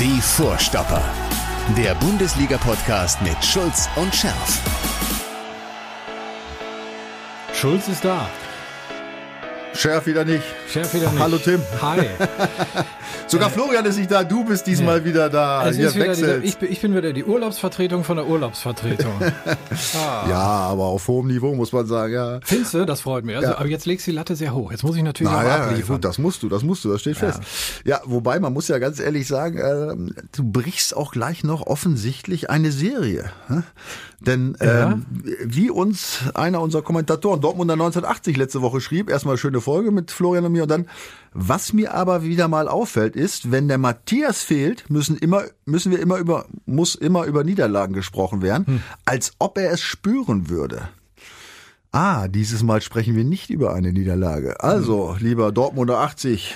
Die Vorstopper. Der Bundesliga-Podcast mit Schulz und Scherf. Schulz ist da. Scherf wieder nicht. Scherf wieder nicht. Hallo Tim. Hi. Sogar Florian ist nicht da, du bist diesmal wieder da. Hier wieder dieser, ich, bin, ich bin wieder die Urlaubsvertretung von der Urlaubsvertretung. ah. ja, aber auf hohem Niveau muss man sagen, ja. Findest du? Das freut mich. Also, Aber jetzt legst du die Latte sehr hoch. Jetzt muss ich natürlich Na auch ja, abliefern. gut, das musst du, das musst du, das steht fest. Ja, wobei man muss ja ganz ehrlich sagen, äh, du brichst auch gleich noch offensichtlich eine Serie. Hm? Denn Ja. ähm, wie uns einer unserer Kommentatoren Dortmunder 1980 letzte Woche schrieb, erstmal schöne Folge mit Florian und mir und dann, was mir aber wieder mal auffällt, ist, wenn der Matthias fehlt, müssen immer, müssen wir immer über, muss immer über Niederlagen gesprochen werden, Hm. als ob er es spüren würde. Ah, dieses Mal sprechen wir nicht über eine Niederlage. Also, lieber Dortmunder 80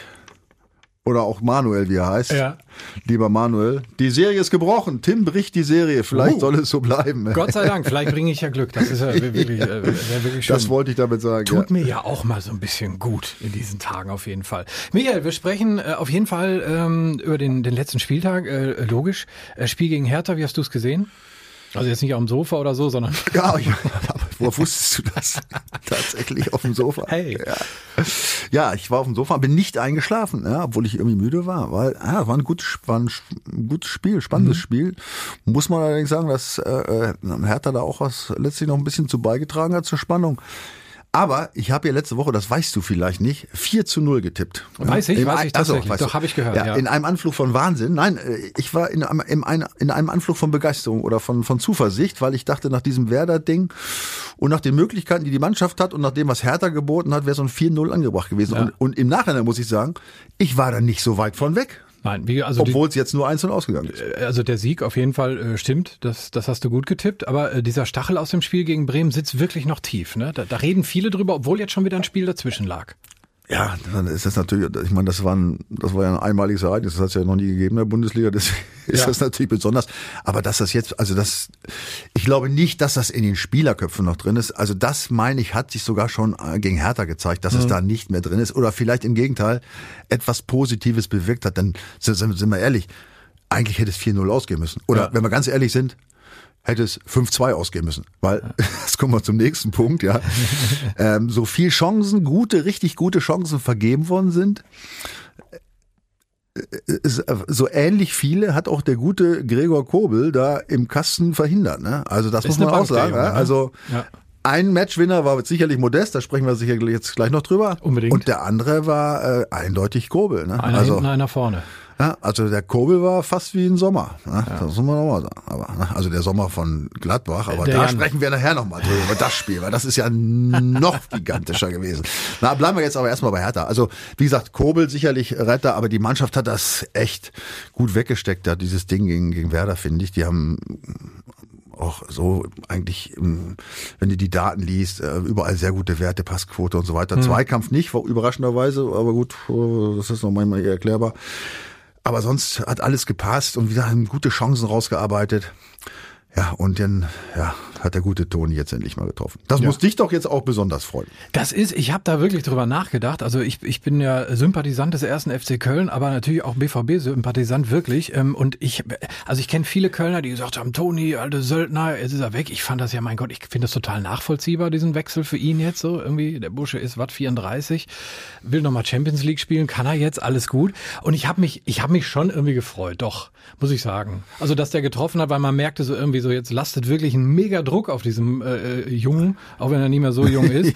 oder auch Manuel, wie er heißt. Ja. Lieber Manuel, die Serie ist gebrochen. Tim bricht die Serie. Vielleicht Uh. soll es so bleiben. Gott sei Dank, vielleicht bringe ich ja Glück. Das ist ja wirklich, äh, wäre wirklich schön. das wollte ich damit sagen. Tut ja. mir ja auch mal so ein bisschen gut in diesen Tagen auf jeden Fall. Michael, wir sprechen äh, auf jeden Fall ähm, über den, den letzten Spieltag, äh, logisch. Äh, Spiel gegen Hertha, wie hast du es gesehen? Also jetzt nicht auf dem Sofa oder so, sondern Ja, ich, aber woher wusstest du das? Tatsächlich auf dem Sofa. Hey. Ja. ja, ich war auf dem Sofa, bin nicht eingeschlafen, ja, obwohl ich irgendwie müde war. Weil, ja, war ein gutes, war ein, gutes Spiel, spannendes Spiel. Muss man allerdings sagen, dass äh, äh, Hertha da auch was letztlich noch ein bisschen zu beigetragen hat zur Spannung. Aber ich habe ja letzte Woche, das weißt du vielleicht nicht, 4 zu 0 getippt. Weiß ich, Im weiß ich Achso, tatsächlich. weißt Doch, du. hab ich gehört, ja. In einem Anflug von Wahnsinn. Nein, äh, ich war in einem, in einem, in einem Anflug von Begeisterung oder von, von Zuversicht, weil ich dachte, nach diesem Werder-Ding und nach den Möglichkeiten, die die Mannschaft hat und nach dem, was Hertha geboten hat, wäre so ein 4-0 angebracht gewesen. Ja. Und, und im Nachhinein muss ich sagen, ich war da nicht so weit von weg. Nein, wie, also Obwohl es jetzt nur 1 ausgegangen ist. Also der Sieg auf jeden Fall äh, stimmt, das, das hast du gut getippt, aber äh, dieser Stachel aus dem Spiel gegen Bremen sitzt wirklich noch tief. Ne? Da, da reden viele drüber, obwohl jetzt schon wieder ein Spiel dazwischen lag. Ja, dann ist das natürlich, ich meine, das war ein, das war ja ein einmaliges Ereignis, das hat es ja noch nie gegeben in der Bundesliga, deswegen ist Ja. das natürlich besonders. Aber dass das jetzt, also das, ich glaube nicht, dass das in den Spielerköpfen noch drin ist. Also das meine ich, hat sich sogar schon äh, gegen Hertha gezeigt, dass es da nicht mehr drin ist. Oder vielleicht im Gegenteil etwas Positives bewirkt hat. Dann sind, sind sind wir ehrlich, eigentlich hätte es 4-0 ausgehen müssen. Oder Ja. wenn wir ganz ehrlich sind, hätte es 5-2 ausgehen müssen. Weil, jetzt kommen wir zum nächsten Punkt, ja. ähm, so viel Chancen, gute, richtig gute Chancen vergeben worden sind. äh, ist, äh, So ähnlich viele hat auch der gute Gregor Kobel da im Kasten verhindert. Ne? Also das Ist muss man auch sagen. Ne? Also Ja. ein Matchwinner war sicherlich Modest, da sprechen wir sicher jetzt gleich noch drüber. Unbedingt. Und der andere war äh, eindeutig Kobel. Ne? Einer also, hinten, einer vorne. Ja, also der Kobel war fast wie ein Sommer. Ne? Das muss man nochmal sagen. Aber, ne? Also der Sommer von Gladbach. Aber Der da Jan. sprechen wir nachher nochmal drüber, über das Spiel, weil das ist ja noch gigantischer gewesen. Na, bleiben wir jetzt aber erstmal bei Hertha. Also, wie gesagt, Kobel sicherlich Retter, aber die Mannschaft hat das echt gut weggesteckt, da dieses Ding gegen, gegen Werder, finde ich. Die haben auch so eigentlich, ähm, wenn du die Daten liest, äh, überall sehr gute Werte, Passquote und so weiter. Zweikampf nicht, überraschenderweise, aber gut, äh, das ist noch manchmal eher erklärbar. Aber sonst hat alles gepasst und wir haben gute Chancen rausgearbeitet. Ja, und dann ja, hat der gute Toni jetzt endlich mal getroffen. Das muss dich doch jetzt auch besonders freuen. Das ist, ich habe da wirklich drüber nachgedacht. Also ich, ich bin ja Sympathisant des ersten FC Köln, aber natürlich auch BVB-Sympathisant wirklich. Ähm, Und ich, also ich kenne viele Kölner, die gesagt haben, Toni, alte Söldner, jetzt ist er weg. Ich fand das ja, mein Gott, ich finde das total nachvollziehbar, diesen Wechsel für ihn jetzt so. Irgendwie, der Busche ist Watt 34, will nochmal Champions League spielen, kann er jetzt, alles gut. Und ich habe mich, ich habe mich schon irgendwie gefreut, doch, muss ich sagen. Also, dass der getroffen hat, weil man merkte so irgendwie so, jetzt lastet wirklich ein mega Druck auf diesem äh, äh, Jungen, auch wenn er nicht mehr so jung ist.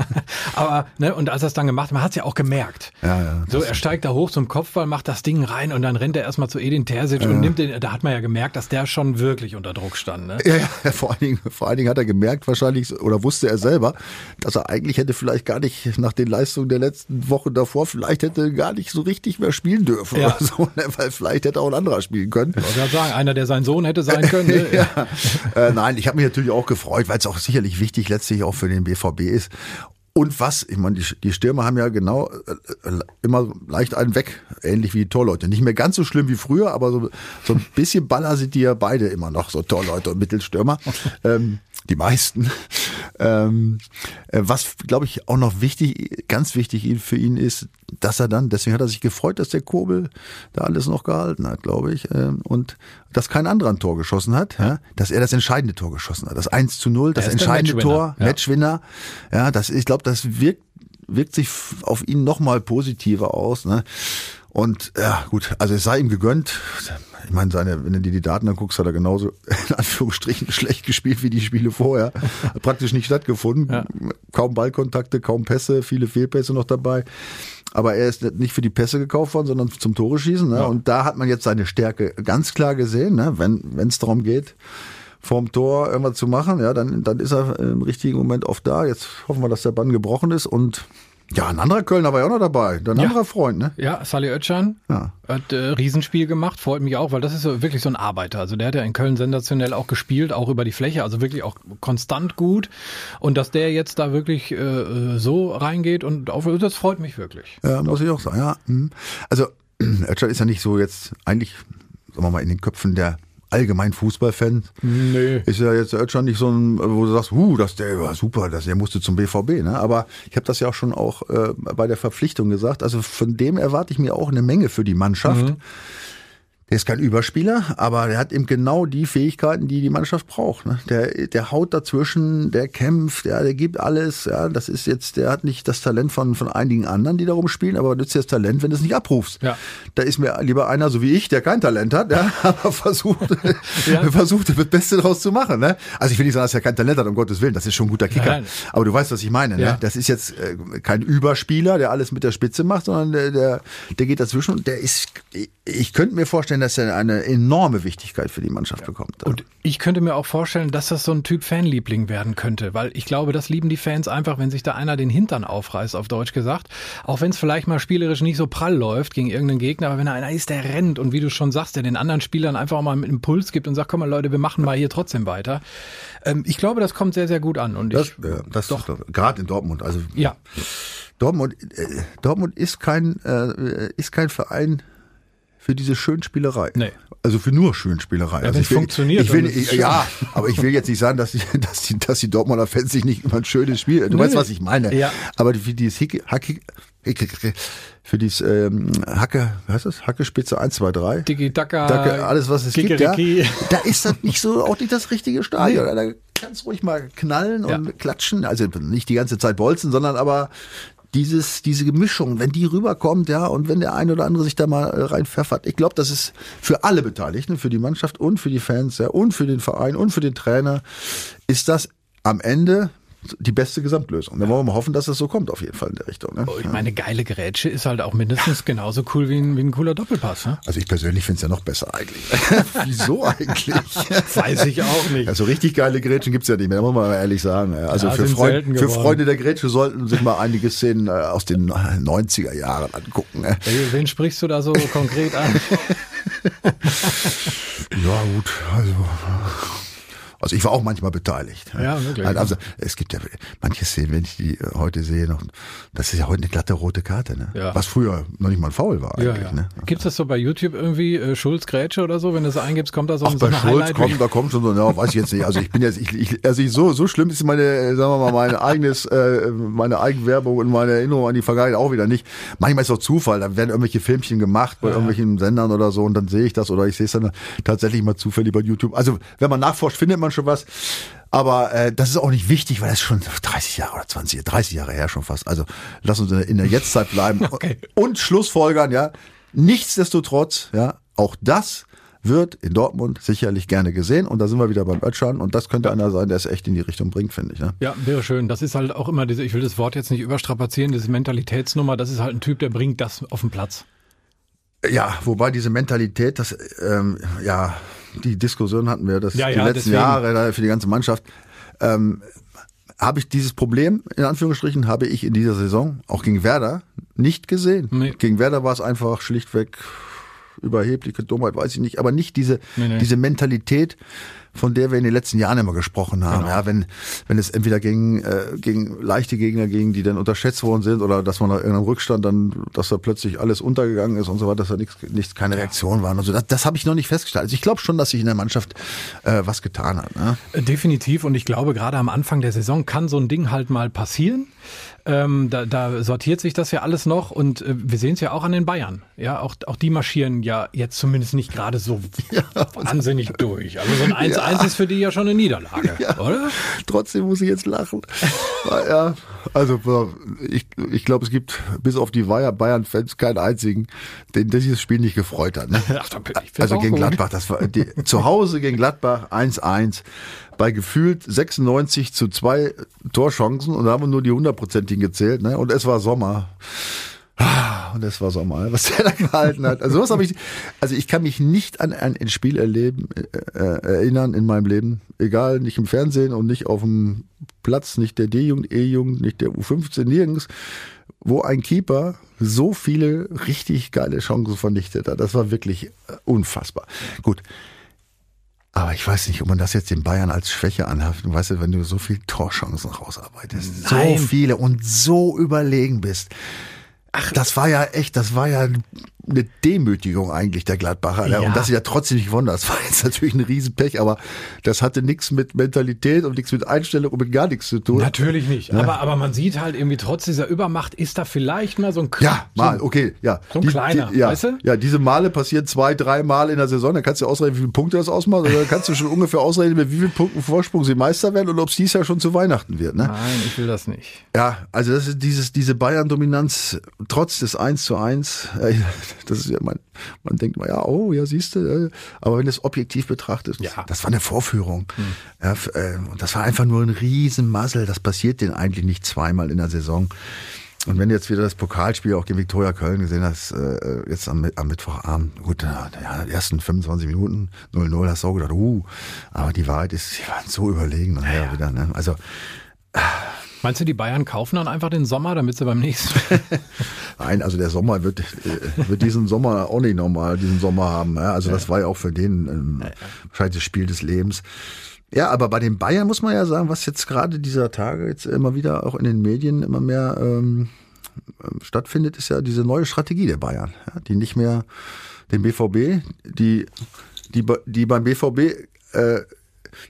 Aber, ne, und als er es dann gemacht hat, man hat es ja auch gemerkt. Ja, ja, So, er steigt da hoch zum Kopfball, macht das Ding rein und dann rennt er erstmal zu Edin Terzic und nimmt den, da hat man ja gemerkt, dass der schon wirklich unter Druck stand, ne? Ja, ja, vor allen Dingen, vor allen Dingen hat er gemerkt wahrscheinlich oder wusste er selber, dass er eigentlich hätte vielleicht gar nicht nach den Leistungen der letzten Wochen davor vielleicht hätte gar nicht so richtig mehr spielen dürfen Ja. oder so, ne? weil vielleicht hätte auch ein anderer spielen können. Ich wollte gerade sagen, einer, der sein Sohn hätte sein können. Ne? ja. äh, nein, ich habe mich natürlich auch gefreut, weil es auch sicherlich wichtig letztlich auch für den BVB ist. Und was, ich meine, die, die Stürmer haben ja genau äh, äh, immer leicht einen weg, ähnlich wie die Torleute. Nicht mehr ganz so schlimm wie früher, aber so, so ein bisschen Baller sind die ja beide immer noch, so Torleute und Mittelstürmer. ähm, die meisten. Ähm, äh, was, glaube ich, auch noch wichtig, ganz wichtig für ihn ist, dass er dann, deswegen hat er sich gefreut, dass der Kobel da alles noch gehalten hat, glaube ich, ähm, und dass kein anderer ein Tor geschossen hat, ja. dass er das entscheidende Tor geschossen hat. Das 1 zu 0, das entscheidende Matchwinner, Tor, ja. Matchwinner. Ja, das, ich glaube, das wirkt, wirkt sich auf ihn nochmal positiver aus. Ne? Und ja, gut, also es sei ihm gegönnt. Ich meine, seine, wenn du dir die Daten anguckst, hat er genauso in Anführungsstrichen schlecht gespielt wie die Spiele vorher. Hat praktisch nicht stattgefunden. Ja. Kaum Ballkontakte, kaum Pässe, viele Fehlpässe noch dabei. Aber er ist nicht für die Pässe gekauft worden, sondern zum Tore schießen. Ne? Ja. Und da hat man jetzt seine Stärke ganz klar gesehen, ne? wenn es darum geht, vorm Tor irgendwas zu machen, ja, dann, dann ist er im richtigen Moment oft da. Jetzt hoffen wir, dass der Bann gebrochen ist und ja, ein anderer Kölner war ja auch noch dabei. Ein Ja. anderer Freund, ne? Ja, Sally Oetschan Ja. hat äh, Riesenspiel gemacht, freut mich auch, weil das ist so, wirklich so ein Arbeiter. Also der hat ja in Köln sensationell auch gespielt, auch über die Fläche, also wirklich auch konstant gut. Und dass der jetzt da wirklich äh, so reingeht und auf, das freut mich wirklich. Ja, muss ich auch sagen, ja. hm. Also, Özcan ist ja nicht so jetzt eigentlich, sagen wir mal, in den Köpfen der allgemeinen Fußballfans. Nee. Ist ja jetzt Özcan nicht so ein, wo du sagst, huh, das der war super, das, der musste zum BVB, ne? Aber ich habe das ja auch schon auch äh, bei der Verpflichtung gesagt. Also von dem erwarte ich mir auch eine Menge für die Mannschaft. Der ist kein Überspieler, aber der hat eben genau die Fähigkeiten, die die Mannschaft braucht. Ne? Der, der haut dazwischen, der kämpft, ja, der gibt alles. Ja, das ist jetzt, der hat nicht das Talent von von einigen anderen, die da rumspielen, aber nützt dir das Talent, wenn du es nicht abrufst. Ja. Da ist mir lieber einer so wie ich, der kein Talent hat, ja, aber versucht, Ja. versucht, das Beste draus zu machen. Ne? Also ich will nicht sagen, dass er kein Talent hat, um Gottes Willen, das ist schon ein guter Kicker. Nein. Aber du weißt, was ich meine. Ja. Ne? Das ist jetzt äh, kein Überspieler, der alles mit der Spitze macht, sondern der, der, der geht dazwischen und der ist, ich, ich könnte mir vorstellen, dass er eine enorme Wichtigkeit für die Mannschaft bekommt. Und ich könnte mir auch vorstellen, dass das so ein Typ Fanliebling werden könnte, weil ich glaube, das lieben die Fans einfach, wenn sich da einer den Hintern aufreißt, auf Deutsch gesagt. Auch wenn es vielleicht mal spielerisch nicht so prall läuft gegen irgendeinen Gegner, aber wenn da einer ist, der rennt und wie du schon sagst, der den anderen Spielern einfach auch mal einen Impuls gibt und sagt, komm mal Leute, wir machen mal hier trotzdem weiter. Ähm, ich glaube, das kommt sehr, sehr gut an. Und das, ich, ja, das doch gerade in Dortmund. Also ja, Dortmund, äh, Dortmund ist kein äh, ist kein Verein für diese Schönspielerei. Nee. Also für nur Schönspielerei. also wenn's ich will, funktioniert, Ich will, ich, ja, aber ich will jetzt nicht sagen, dass die, dass die, dass die Dortmunder Fans sich nicht über ein schönes Spiel. Du Nee, weißt, nee. was ich meine. Ja. Aber für dieses Hicke, Hacke, Hicke, für dieses ähm, Hacke, was heißt das? Hackespitze 1, 2, 3. Tiki Taka, Dacke, alles was es gibt, ja, da ist das nicht so auch nicht das richtige Stadion. Da kannst ruhig mal knallen und Ja. klatschen, also nicht die ganze Zeit bolzen, sondern aber dieses diese Mischung, wenn die rüberkommt, ja, und wenn der ein oder andere sich da mal äh, reinpfeffert, ich glaube, das ist für alle Beteiligten, für die Mannschaft und für die Fans, ja, und für den Verein und für den Trainer, ist das am Ende die beste Gesamtlösung. Da wollen wir mal hoffen, dass es so kommt, auf jeden Fall in der Richtung. Ne? Oh, ich meine, geile Grätsche ist halt auch mindestens genauso cool wie ein, wie ein cooler Doppelpass. Ne? Also ich persönlich finde es ja noch besser eigentlich. Wieso eigentlich? Weiß ich auch nicht. Also richtig geile Grätschen gibt's ja nicht mehr, da muss man mal ehrlich sagen. Also Ja, für, Freund, für. Freunde der Grätsche sollten sich mal einige Szenen äh, aus den 90er Jahren angucken. ne? Wen sprichst du da so konkret an? Ja gut, also... Also ich war auch manchmal beteiligt. Ja, wirklich. Also es gibt ja manche Szenen, wenn ich die äh, heute sehe, noch, das ist ja heute eine glatte rote Karte, ne? Ja. Was früher noch nicht mal ein Foul war Ja, eigentlich. ja. Ne? Gibt's das so bei YouTube irgendwie, äh, Schulz Grätsche oder so? Wenn du es eingibst, kommt da so, Ach, so bei ein Schulz kommt, da kommt schon so, ja, weiß ich jetzt nicht. Also ich bin jetzt, ich, ich, also ich, so, so schlimm ist meine, äh, sagen wir mal, meine eigenes, äh, meine Eigenwerbung und meine Erinnerung an die Vergangenheit auch wieder nicht. Manchmal ist es auch Zufall, dann werden irgendwelche Filmchen gemacht bei irgendwelchen Sendern oder so und dann sehe ich das oder ich sehe es dann tatsächlich mal zufällig bei YouTube. Also wenn man nachforscht, findet man schon was. Aber äh, das ist auch nicht wichtig, weil das ist schon 30 Jahre oder 20, 30 Jahre her schon fast. Also lass uns in der Jetztzeit bleiben Okay. und Schlussfolgern, ja. Nichtsdestotrotz, ja, auch das wird in Dortmund sicherlich gerne gesehen und da sind wir wieder beim Ötschan und das könnte einer sein, der es echt in die Richtung bringt, finde ich. Ne? Ja, wäre schön. Das ist halt auch immer diese, ich will das Wort jetzt nicht überstrapazieren, diese Mentalitätsnummer, das ist halt ein Typ, der bringt das auf den Platz. Ja, wobei diese Mentalität, das, ähm, ja, die Diskussion hatten wir das Ja, die ja, letzten deswegen. Jahre für die ganze Mannschaft. Ähm, habe ich dieses Problem, in Anführungsstrichen, habe ich in dieser Saison, auch gegen Werder, nicht gesehen. Nee. Gegen Werder war es einfach schlichtweg überhebliche Dummheit, weiß ich nicht, aber nicht diese, Nee, nee. diese Mentalität von der wir in den letzten Jahren immer gesprochen haben. Genau. Ja, wenn, wenn es entweder gegen, äh, gegen leichte Gegner ging, die dann unterschätzt worden sind oder dass man nach irgendeinem Rückstand dann, dass da plötzlich alles untergegangen ist und so weiter, dass da nichts, nichts keine Reaktion waren. Also das, das habe ich noch nicht festgestellt. Also ich glaube schon, dass sich in der Mannschaft äh, was getan hat. Ne? Definitiv und ich glaube, gerade am Anfang der Saison kann so ein Ding halt mal passieren. Ähm, da, da sortiert sich das ja alles noch und äh, wir sehen es ja auch an den Bayern. Ja, auch, auch die marschieren ja jetzt zumindest nicht gerade so wahnsinnig durch. Also so ein 1-1 Ja. ist für die ja schon eine Niederlage, oder? Trotzdem muss ich jetzt lachen. ja, also ich, ich glaube, es gibt bis auf die Bayern-Fans keinen einzigen, den dieses Spiel nicht gefreut hat. Ne? Ach, bin ich- Also gegen gut. Gladbach, das war die, zu Hause gegen Gladbach 1-1 bei gefühlt 96 zu zwei Torchancen und da haben wir nur die hundertprozentigen gezählt, ne? Und es war Sommer. Ah, Und es war Sommer, was der da gehalten hat. Also was habe ich, also ich kann mich nicht an ein, Spiel erleben, äh, äh, erinnern in meinem Leben, egal, nicht im Fernsehen und nicht auf dem Platz, nicht der D-Jugend, E-Jugend, nicht der U15, nirgends, wo ein Keeper so viele richtig geile Chancen vernichtet hat. Das war wirklich äh, unfassbar. Gut. Aber ich weiß nicht, ob man das jetzt den Bayern als Schwäche anhaften. Weißt du, wenn du so viele Torchancen rausarbeitest, Nein. so viele und so überlegen bist. Ach, das war ja echt, das war ja eine Demütigung eigentlich der Gladbacher. ne? Ja. Und dass sie ja trotzdem nicht gewonnen das war jetzt natürlich ein Riesenpech, aber das hatte nichts mit Mentalität und nichts mit Einstellung und mit gar nichts zu tun. Natürlich nicht. Aber, aber man sieht halt irgendwie trotz dieser Übermacht ist da vielleicht mal so ein Ja, mal, okay, ja. so ein kleiner, ja, weißt du? Ja, diese Male passieren zwei, drei Mal in der Saison. Dann kannst du ausrechnen, wie viele Punkte das ausmacht. Oder dann kannst du schon ungefähr ausrechnen, mit wie vielen Punkten Vorsprung sie Meister werden und ob es dies Jahr schon zu Weihnachten wird. Ne? Nein, ich will das nicht. Ja, also das ist dieses, diese Bayern-Dominanz trotz des 1 zu 1. äh, Das ist ja man, man denkt mal, ja, oh, ja, siehst du. äh, Aber wenn du es objektiv betrachtet, Ja. das war eine Vorführung. Ja, f- äh, und das war einfach nur ein Riesenmuzzle. Das passiert denen eigentlich nicht zweimal in der Saison. Und wenn du jetzt wieder das Pokalspiel auch gegen Viktoria Köln gesehen hast, äh, jetzt am, am Mittwochabend, gut, ja, ja, ersten 25 Minuten 0-0 hast du auch gedacht, uh, aber die Wahrheit ist, sie waren so überlegen nachher wieder. Ne? Also Meinst du, die Bayern kaufen dann einfach den Sommer, damit sie beim nächsten Nein, also der Sommer wird, äh, wird diesen Sommer auch nicht nochmal diesen Sommer haben. Ja? Also das war ja auch für den ähm, wahrscheinlich das Spiel des Lebens. Ja, aber bei den Bayern muss man ja sagen, was jetzt gerade dieser Tage jetzt immer wieder auch in den Medien immer mehr ähm, ähm, stattfindet, ist ja diese neue Strategie der Bayern, ja? die nicht mehr den BVB, die die die beim BVB äh,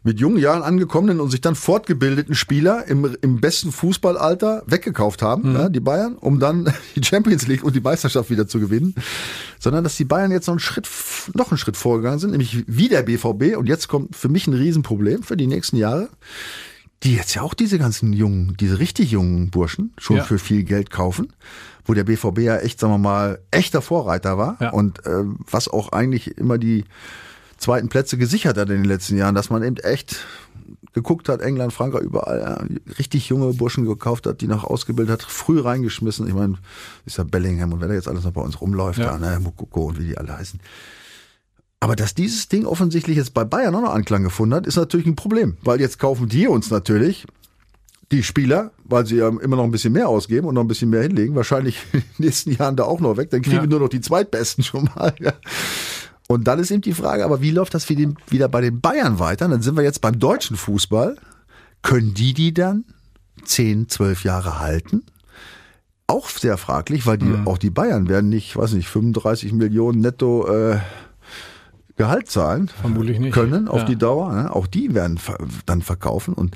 mit jungen Jahren angekommenen und sich dann fortgebildeten Spieler im, im besten Fußballalter weggekauft haben, ja, die Bayern, um dann die Champions League und die Meisterschaft wieder zu gewinnen, sondern dass die Bayern jetzt noch einen Schritt, noch einen Schritt vorgegangen sind, nämlich wie der BVB. Und jetzt kommt für mich ein Riesenproblem für die nächsten Jahre, die jetzt ja auch diese ganzen jungen, diese richtig jungen Burschen schon Ja. für viel Geld kaufen, wo der BVB ja echt, sagen wir mal, echter Vorreiter war Ja. und äh, was auch eigentlich immer die zweiten Plätze gesichert hat in den letzten Jahren, dass man eben echt geguckt hat, England, Frankreich, überall ja, richtig junge Burschen gekauft hat, die noch ausgebildet hat, früh reingeschmissen. Ich meine, ist ja Bellingham und wer da jetzt alles noch bei uns rumläuft, Ja. da, ne, Mukoko und wie die alle heißen. Aber dass dieses Ding offensichtlich jetzt bei Bayern auch noch Anklang gefunden hat, ist natürlich ein Problem, weil jetzt kaufen die uns natürlich die Spieler, weil sie ja immer noch ein bisschen mehr ausgeben und noch ein bisschen mehr hinlegen, wahrscheinlich in den nächsten Jahren da auch noch weg, dann kriegen Ja. wir nur noch die Zweitbesten schon mal. Ja. Und dann ist eben die Frage, aber wie läuft das wieder bei den Bayern weiter? Dann sind wir jetzt beim deutschen Fußball. Können die die dann 10, 12 Jahre halten? Auch sehr fraglich, weil die, auch die Bayern werden nicht, weiß nicht, 35 Millionen netto äh, Gehalt zahlen Vermutlich nicht. können auf Ja. die Dauer. Ne? Auch die werden dann verkaufen und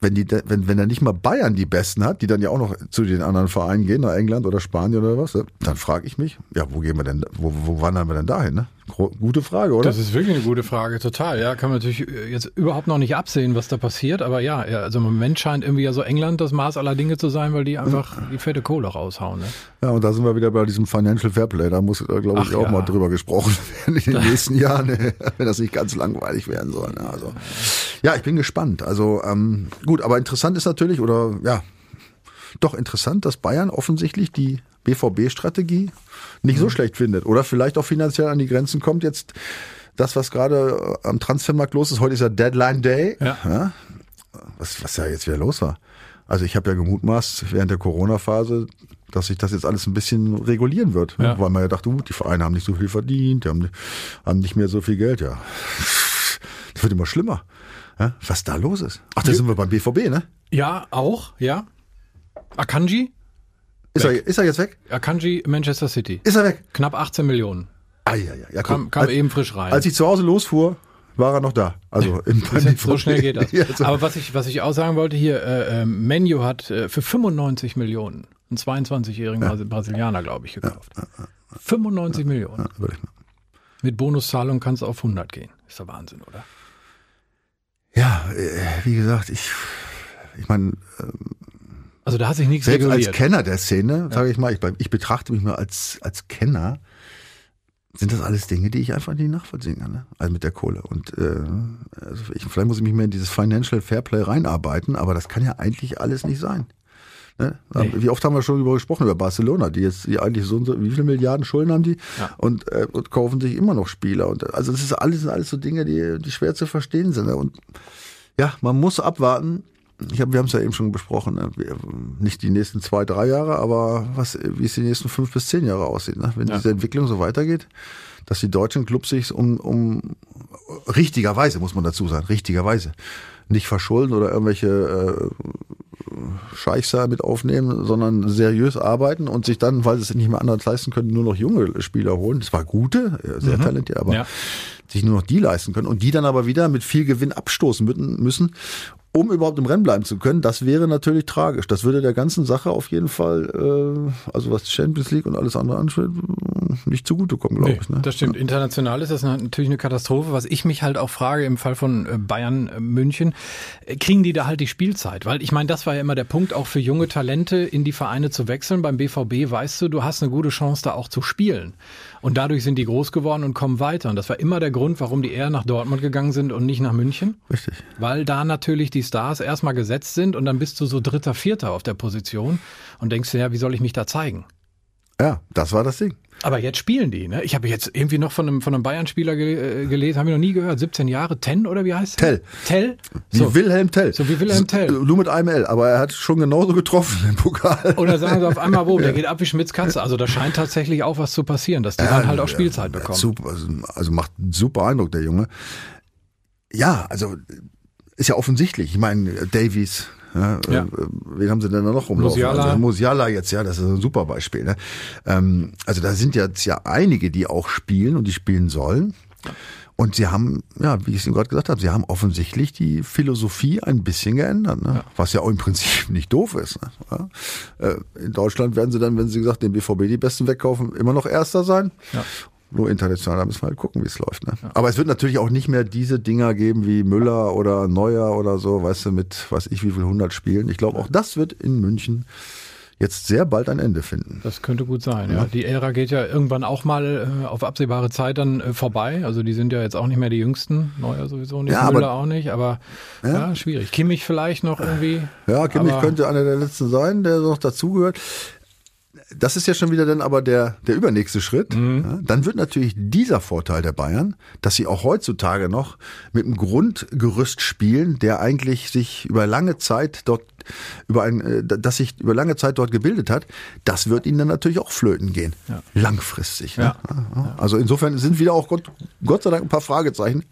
wenn die, wenn, wenn er nicht mal Bayern die Besten hat, die dann ja auch noch zu den anderen Vereinen gehen, nach England oder Spanien oder was, dann frage ich mich, ja, wo gehen wir denn, wo, wo wandern wir denn dahin? Ne? Gute Frage, oder? Das ist wirklich eine gute Frage, total. Ja, kann man natürlich äh, jetzt überhaupt noch nicht absehen, was da passiert, aber ja, also im Moment scheint irgendwie ja so England das Maß aller Dinge zu sein, weil die einfach die fette Kohle raushauen. Ne? Ja, und da sind wir wieder bei diesem Financial Fairplay. Da muss, glaube ich, Ach auch ja. mal drüber gesprochen werden in den nächsten Jahren, äh, wenn das nicht ganz langweilig werden soll. Ne? Also, ja, ich bin gespannt. Also ähm, gut, aber interessant ist natürlich, oder ja, doch interessant, dass Bayern offensichtlich die BVB-Strategie nicht Mhm. so schlecht findet oder vielleicht auch finanziell an die Grenzen kommt. Jetzt das, was gerade äh, am Transfermarkt los ist, heute ist ja Deadline Day. Ja. Was, was ja jetzt wieder los war. Also ich habe ja gemutmaßt während der Corona-Phase, dass sich das jetzt alles ein bisschen regulieren wird. Ja. Weil man ja dachte, gut, die Vereine haben nicht so viel verdient, die haben, haben nicht mehr so viel Geld. Ja, das wird immer schlimmer. Ja, was da los ist. Ach, da sind wir beim BVB, ne? Ja, auch, ja. Akanji? Ist er, ist er jetzt weg? Akanji Manchester City. Ist er weg? Knapp 18 Millionen. Ah, ja, ja. ja Kam, kam als, eben frisch rein. als ich zu Hause losfuhr, war er noch da. Also im so schnell geht das. Ja, so. Aber was ich, was ich auch sagen wollte hier, äh, äh, Menu hat äh, für 95 Millionen einen 22-jährigen Brasi- Brasilianer, glaube ich, gekauft. 95 Millionen. Ja, würde ich mal- Mit Bonuszahlung kannst du auf 100 gehen. Ist der Wahnsinn, oder? ja, äh, wie gesagt, ich, ich meine, Also da hat sich nichts selbst als reguliert. Kenner der Szene, sage ich mal, ich, ich betrachte mich mal als, als Kenner, sind das alles Dinge, die ich einfach nicht nachvollziehen kann. Ne? Also mit der Kohle. Und äh, also ich, vielleicht muss ich mich mehr in dieses Financial Fairplay reinarbeiten, aber das kann ja eigentlich alles nicht sein. Ne? Nee. Wie oft haben wir schon darüber gesprochen, über Barcelona, die jetzt die eigentlich so, und so wie viele Milliarden Schulden haben die Ja. und, äh, und kaufen sich immer noch Spieler. Und also das ist alles, sind alles so Dinge, die, die schwer zu verstehen sind. Ne? Und ja, man muss abwarten. Ich hab, wir haben es ja eben schon besprochen, ne? nicht die nächsten zwei, drei Jahre, aber was, wie es die nächsten fünf bis zehn Jahre aussieht. Ne? Wenn Ja. diese Entwicklung so weitergeht, dass die deutschen Clubs sich um, um richtigerweise, muss man dazu sagen, richtigerweise, nicht verschulden oder irgendwelche äh, Scheichs da mit aufnehmen, sondern seriös arbeiten und sich dann, weil sie es nicht mehr anders leisten können, nur noch junge Spieler holen. Das war gute, äh, sehr talentiert, aber Ja. sich nur noch die leisten können und die dann aber wieder mit viel Gewinn abstoßen müssen um überhaupt im Rennen bleiben zu können, das wäre natürlich tragisch. Das würde der ganzen Sache auf jeden Fall, äh, also was Champions League und alles andere ansteht, nicht zugutekommen, glaube Nee, ich. Ne? das stimmt. International ist das natürlich eine Katastrophe. Was ich mich halt auch frage im Fall von äh, Bayern äh, München, äh, kriegen die da halt die Spielzeit? Weil ich meine, das war ja immer der Punkt, auch für junge Talente in die Vereine zu wechseln. Beim BVB weißt du, du hast eine gute Chance, da auch zu spielen. Und dadurch sind die groß geworden und kommen weiter. Und das war immer der Grund, warum die eher nach Dortmund gegangen sind und nicht nach München. Richtig. Weil da natürlich die Stars erstmal gesetzt sind und dann bist du so Dritter, Vierter auf der Position und denkst dir, ja, wie soll ich mich da zeigen? Ja, das war das Ding. Aber jetzt spielen die, ne? Ich habe jetzt irgendwie noch von einem, von einem Bayern-Spieler ge äh, gelesen, habe ich noch nie gehört. 17 Jahre, Ten oder wie heißt der? Tell. Tell? Wie So. Wilhelm Tell. So wie Wilhelm Tell. Nur mit einem L, aber er hat schon genauso getroffen im Pokal. Oder sagen sie auf einmal, wo, der geht ab wie Schmitz Katze. Also da scheint tatsächlich auch was zu passieren, dass die dann halt auch Spielzeit Ja, bekommen. Super, also, also macht einen super Eindruck, der Junge. Ja, also ist ja offensichtlich. Ich meine, Davies, ja, Ja. Äh, wen haben sie denn da noch rumlaufen? Musiala. Also, Musiala jetzt, ja, das ist ein super Beispiel. Ne? Ähm, also da sind jetzt ja einige, die auch spielen und die spielen sollen. Und sie haben, ja, wie ich es Ihnen gerade gesagt habe, sie haben offensichtlich die Philosophie ein bisschen geändert, ne? was ja auch im Prinzip nicht doof ist. Ne? Ja? Äh, In Deutschland werden sie dann, wenn sie gesagt den BVB die Besten wegkaufen, immer noch Erster sein. Ja. Nur international, da müssen wir halt gucken, wie es läuft. Ne? Aber es wird natürlich auch nicht mehr diese Dinger geben wie Müller oder Neuer oder so, weißt du, mit weiß ich wie viel 100 Spielen. Ich glaube, auch das wird in München jetzt sehr bald ein Ende finden. Das könnte gut sein, ja. Die Ära geht ja irgendwann auch mal äh, auf absehbare Zeit dann äh, vorbei. Also die sind ja jetzt auch nicht mehr die jüngsten. Neuer sowieso nicht, Ja, aber- Müller auch nicht. Aber ja, schwierig. Kimmich vielleicht noch irgendwie. Ja, Kimmich Aber- könnte einer der letzten sein, der noch dazugehört. Das ist ja schon wieder dann aber der, der übernächste Schritt. Mhm. Ja, dann wird natürlich dieser Vorteil der Bayern, dass sie auch heutzutage noch mit einem Grundgerüst spielen, der eigentlich sich über lange Zeit dort über ein, äh, das sich über lange Zeit dort gebildet hat, das wird ihnen dann natürlich auch flöten gehen. Ja. Langfristig. Ja. Ne? Also insofern sind wieder auch Gott, Gott sei Dank ein paar Fragezeichen,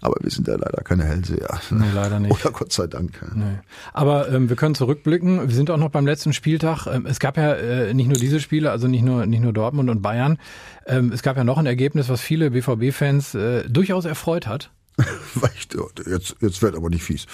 aber wir sind ja leider keine Hellseher. Nee, leider nicht. Oder Gott sei Dank. Nee. Aber ähm, wir können zurückblicken. Wir sind auch noch beim letzten Spieltag. Ähm, es gab ja äh, nicht nur diese Spiele, also nicht nur nicht nur Dortmund und Bayern. Ähm, es gab ja noch ein Ergebnis, was viele BVB-Fans äh, durchaus erfreut hat. Echt, Jetzt, jetzt wird aber nicht fies.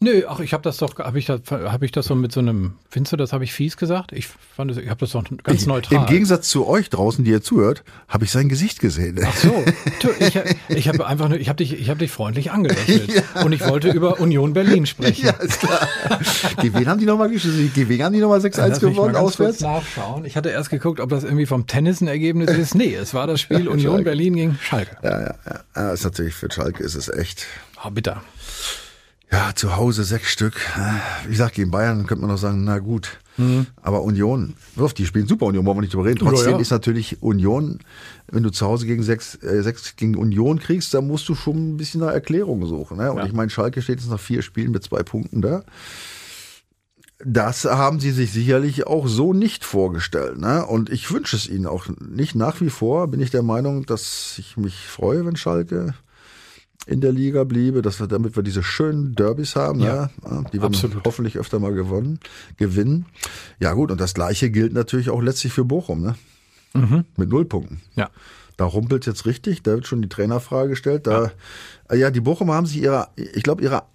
Nö, ach, ich habe das doch, habe ich das, habe ich das so mit so einem, findest du, das habe ich fies gesagt? Ich fand das, ich habe das doch ganz neutral. Im Gegensatz zu euch draußen, die ihr zuhört, habe ich sein Gesicht gesehen. Ach so, ich, ich habe einfach nur, ich habe dich, ich habe dich freundlich angelächelt und ich wollte über Union Berlin sprechen. Ja, ist klar. Gegen wen haben die nochmal geschossen? Gegen wen haben die nochmal 6-1 Lass mich mal gewonnen auswärts? nachschauen. Ich hatte erst geguckt, ob das irgendwie vom Tennis ein Ergebnis ist. Nee, es war das Spiel Union Schalke. Berlin gegen Schalke. Ja, ja, ja. ja. Ist natürlich für Schalke ist es echt. Oh, bitter. Ja, zu Hause sechs Stück. Wie gesagt, gegen Bayern könnte man noch sagen, na gut. Aber Union, wirf, die spielen super Union, wollen wir nicht drüber reden. Trotzdem Mhm. Ja, ja. ist natürlich Union, wenn du zu Hause gegen sechs, äh, sechs gegen Union kriegst, dann musst du schon ein bisschen nach Erklärungen suchen. Ne? Und Ja. ich meine, Schalke steht jetzt nach vier Spielen mit zwei Punkten da. das haben sie sich sicherlich auch so nicht vorgestellt. Ne? Und ich wünsche es ihnen auch nicht. Nach wie vor bin ich der Meinung, dass ich mich freue, wenn Schalke in der Liga bliebe, dass wir, damit wir diese schönen Derbys haben, Ja, ne? die wir absolut. hoffentlich öfter mal gewonnen, gewinnen. Ja gut, und das gleiche gilt natürlich auch letztlich für Bochum, ne? Mit null Punkten. Ja. Da rumpelt jetzt richtig, da wird schon die Trainerfrage gestellt. Da, ja. ja, die Bochumer haben sich ihrer, ich glaube, ihrer,